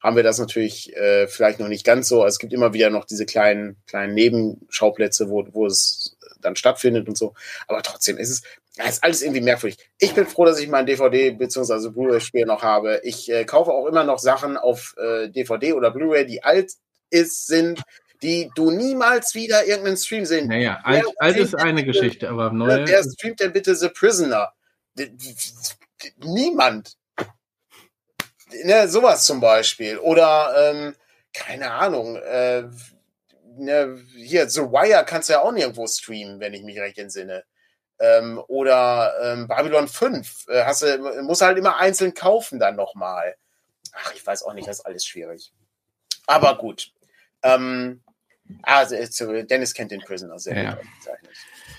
haben wir das natürlich äh, vielleicht noch nicht ganz so. Also es gibt immer wieder noch diese kleinen, kleinen Nebenschauplätze, wo, wo es dann stattfindet und so. Aber trotzdem ist es, ja, ist alles irgendwie merkwürdig. Ich bin froh, dass ich mein DVD bzw. Blu-ray-Spiel noch habe. Ich äh, kaufe auch immer noch Sachen auf äh, DVD oder Blu-ray, die alt ist, sind, die du niemals wieder irgendeinen Stream sehen. Naja, alt, alt ist eine bitte, Geschichte, aber neue. Wer streamt denn bitte The Prisoner? Niemand. Ne, sowas zum Beispiel. Oder, ähm, keine Ahnung, äh, ne, hier, The Wire kannst du ja auch nirgendwo streamen, wenn ich mich recht entsinne. Ähm, oder ähm, Babylon 5. Äh, hast du, musst halt immer einzeln kaufen dann nochmal. Ach, ich weiß auch nicht, das ist alles schwierig. Aber gut. Ähm, also, Dennis kennt den Prisoner sehr ja. gut.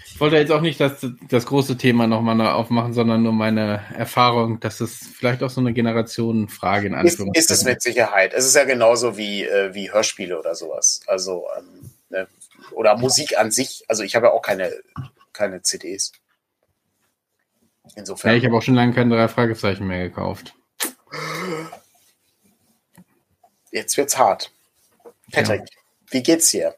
Ich wollte jetzt auch nicht das, das große Thema nochmal aufmachen, sondern nur meine Erfahrung, dass es vielleicht auch so eine Generationenfrage in Anführungszeichen ist. Ist es mit Sicherheit. Es ist ja genauso wie, äh, wie Hörspiele oder sowas. Also, ähm, ne? oder Musik an sich. Also ich habe ja auch keine, keine CDs. Insofern. Ja, ich habe auch schon lange keine drei Fragezeichen mehr gekauft. Jetzt wird's hart. Patrick, ja. wie geht's dir?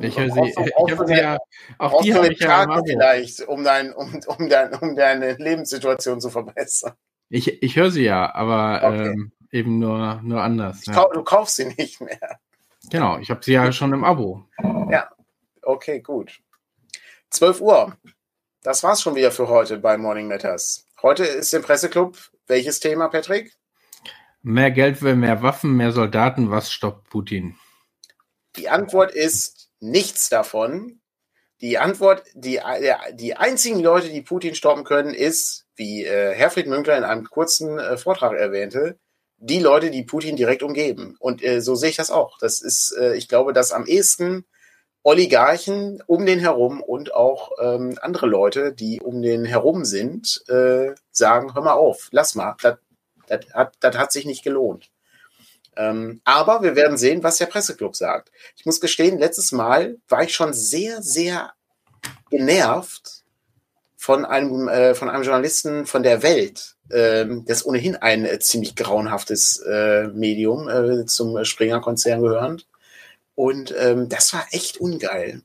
Ich höre sie, ich habe sie ja, auch die habe ich ja vielleicht, um, dein, um, um, dein, um deine Lebenssituation zu verbessern. Ich, ich höre sie ja, aber okay. ähm, eben nur, nur anders. Ja. Kau du kaufst sie nicht mehr. Genau, ich habe sie ja schon im Abo. Ja, okay, gut. 12 Uhr. Das war's schon wieder für heute bei Morning Matters. Heute ist im Presseclub welches Thema, Patrick? Mehr Geld will mehr Waffen, mehr Soldaten. Was stoppt Putin? Die Antwort ist nichts davon. Die Antwort, die, die einzigen Leute, die Putin stoppen können, ist, wie äh, Herfried Münkler in einem kurzen äh, Vortrag erwähnte, die Leute, die Putin direkt umgeben. Und äh, so sehe ich das auch. Das ist, äh, ich glaube, dass am ehesten Oligarchen um den herum und auch ähm, andere Leute, die um den herum sind, äh, sagen, hör mal auf, lass mal, das, hat, hat sich nicht gelohnt. Ähm, aber wir werden sehen, was der Presseclub sagt. Ich muss gestehen, letztes Mal war ich schon sehr, sehr genervt von einem, äh, von einem Journalisten von der Welt, ähm, das ohnehin ein äh, ziemlich grauenhaftes äh, Medium äh, zum Springer-Konzern gehörend. Und ähm, das war echt ungeil.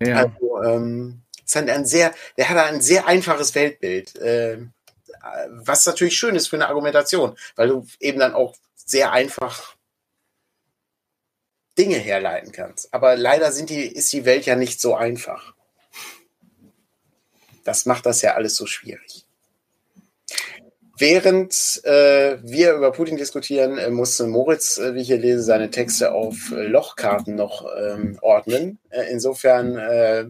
Ja. Also, ähm, ist ein, sehr, der hat ein sehr einfaches Weltbild, äh, was natürlich schön ist für eine Argumentation, weil du eben dann auch sehr einfach Dinge herleiten kannst. Aber leider sind die, ist die Welt ja nicht so einfach. Das macht das ja alles so schwierig. Während äh, wir über Putin diskutieren, äh, musste Moritz, äh, wie ich hier lese, seine Texte auf äh, Lochkarten noch ähm, ordnen. Äh, insofern äh,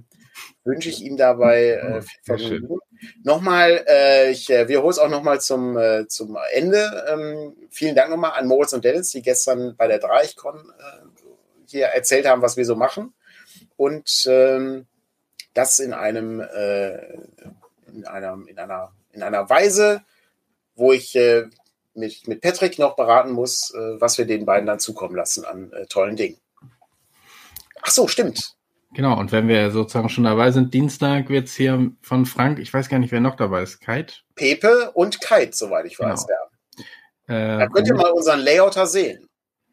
wünsche ich ihm dabei viel Vergnügen. Nochmal, ich äh, wiederhole es auch nochmal zum, zum Ende. Ähm, vielen Dank nochmal an Moritz und Dennis, die gestern bei der Dreichcon hier erzählt haben, was wir so machen. Und ähm, das in einem, in einer, in einer, in einer Weise, wo ich äh, mich mit Patrick noch beraten muss, äh, was wir den beiden dann zukommen lassen an äh, tollen Dingen. Ach so, stimmt. Genau, und wenn wir sozusagen schon dabei sind, Dienstag wird es hier von Frank, ich weiß gar nicht, wer noch dabei ist, Kite? Pepe und Kite, soweit ich weiß, genau. ja. Äh, da könnt ihr mal unseren Layouter sehen.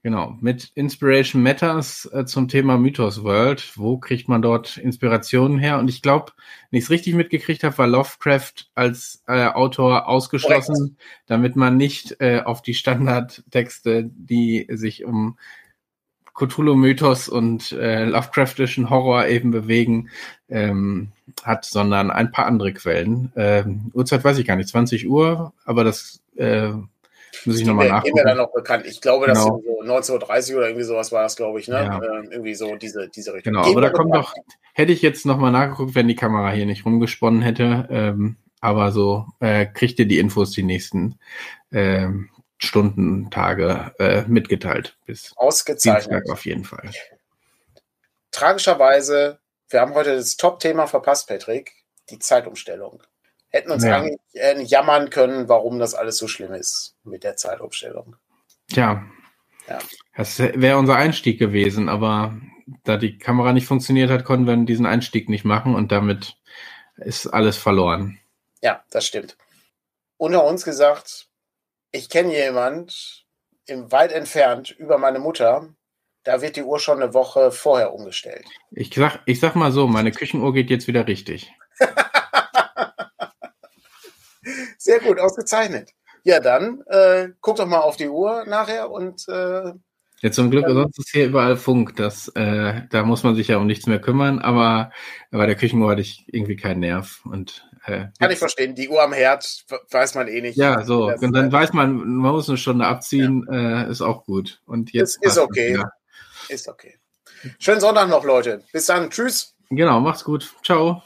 Genau, mit Inspiration Matters äh, zum Thema Mythos World. Wo kriegt man dort Inspirationen her? Und ich glaube, wenn ich es richtig mitgekriegt habe, war Lovecraft als äh, Autor ausgeschlossen, Correct. damit man nicht äh, auf die Standardtexte, die sich um Cthulhu-Mythos und äh, Lovecraftischen Horror eben bewegen, ähm, hat, sondern ein paar andere Quellen. Ähm, Uhrzeit weiß ich gar nicht, 20 Uhr, aber das äh, muss ich nochmal nachgucken. Mir dann noch bekannt. Ich glaube, genau. so 1930 oder irgendwie sowas war das, glaube ich, ne? Ja. Ähm, irgendwie so diese, diese Richtung. Genau, aber da kommt doch, hätte ich jetzt nochmal nachgeguckt, wenn die Kamera hier nicht rumgesponnen hätte. Ähm, aber so äh, kriegt ihr die Infos die nächsten ähm, Stunden, Tage äh, mitgeteilt. Bis Ausgezeichnet. Dienstag auf jeden Fall. Tragischerweise, wir haben heute das Top-Thema verpasst, Patrick, die Zeitumstellung hätten uns ja. eigentlich äh, jammern können, warum das alles so schlimm ist mit der Zeitumstellung. Tja. Ja. Das wäre unser Einstieg gewesen, aber da die Kamera nicht funktioniert hat, konnten wir diesen Einstieg nicht machen und damit ist alles verloren. Ja, das stimmt. Unter uns gesagt, ich kenne jemand im weit entfernt über meine Mutter, da wird die Uhr schon eine Woche vorher umgestellt. Ich sag, ich sag mal so, meine Küchenuhr geht jetzt wieder richtig. Sehr gut, ausgezeichnet. Ja, dann äh, guck doch mal auf die Uhr nachher und äh, ja, zum Glück, sonst ist hier überall Funk. Das, äh, da muss man sich ja um nichts mehr kümmern, aber bei der Küchenuhr hatte ich irgendwie keinen Nerv. Und, äh, Kann ich verstehen. Die Uhr am Herd weiß man eh nicht. Ja, so. Und dann weiß man, man muss eine Stunde abziehen, ja. äh, ist auch gut. Und jetzt. Ist, ist okay. Ist okay. Schönen Sonntag noch, Leute. Bis dann. Tschüss. Genau, macht's gut. Ciao.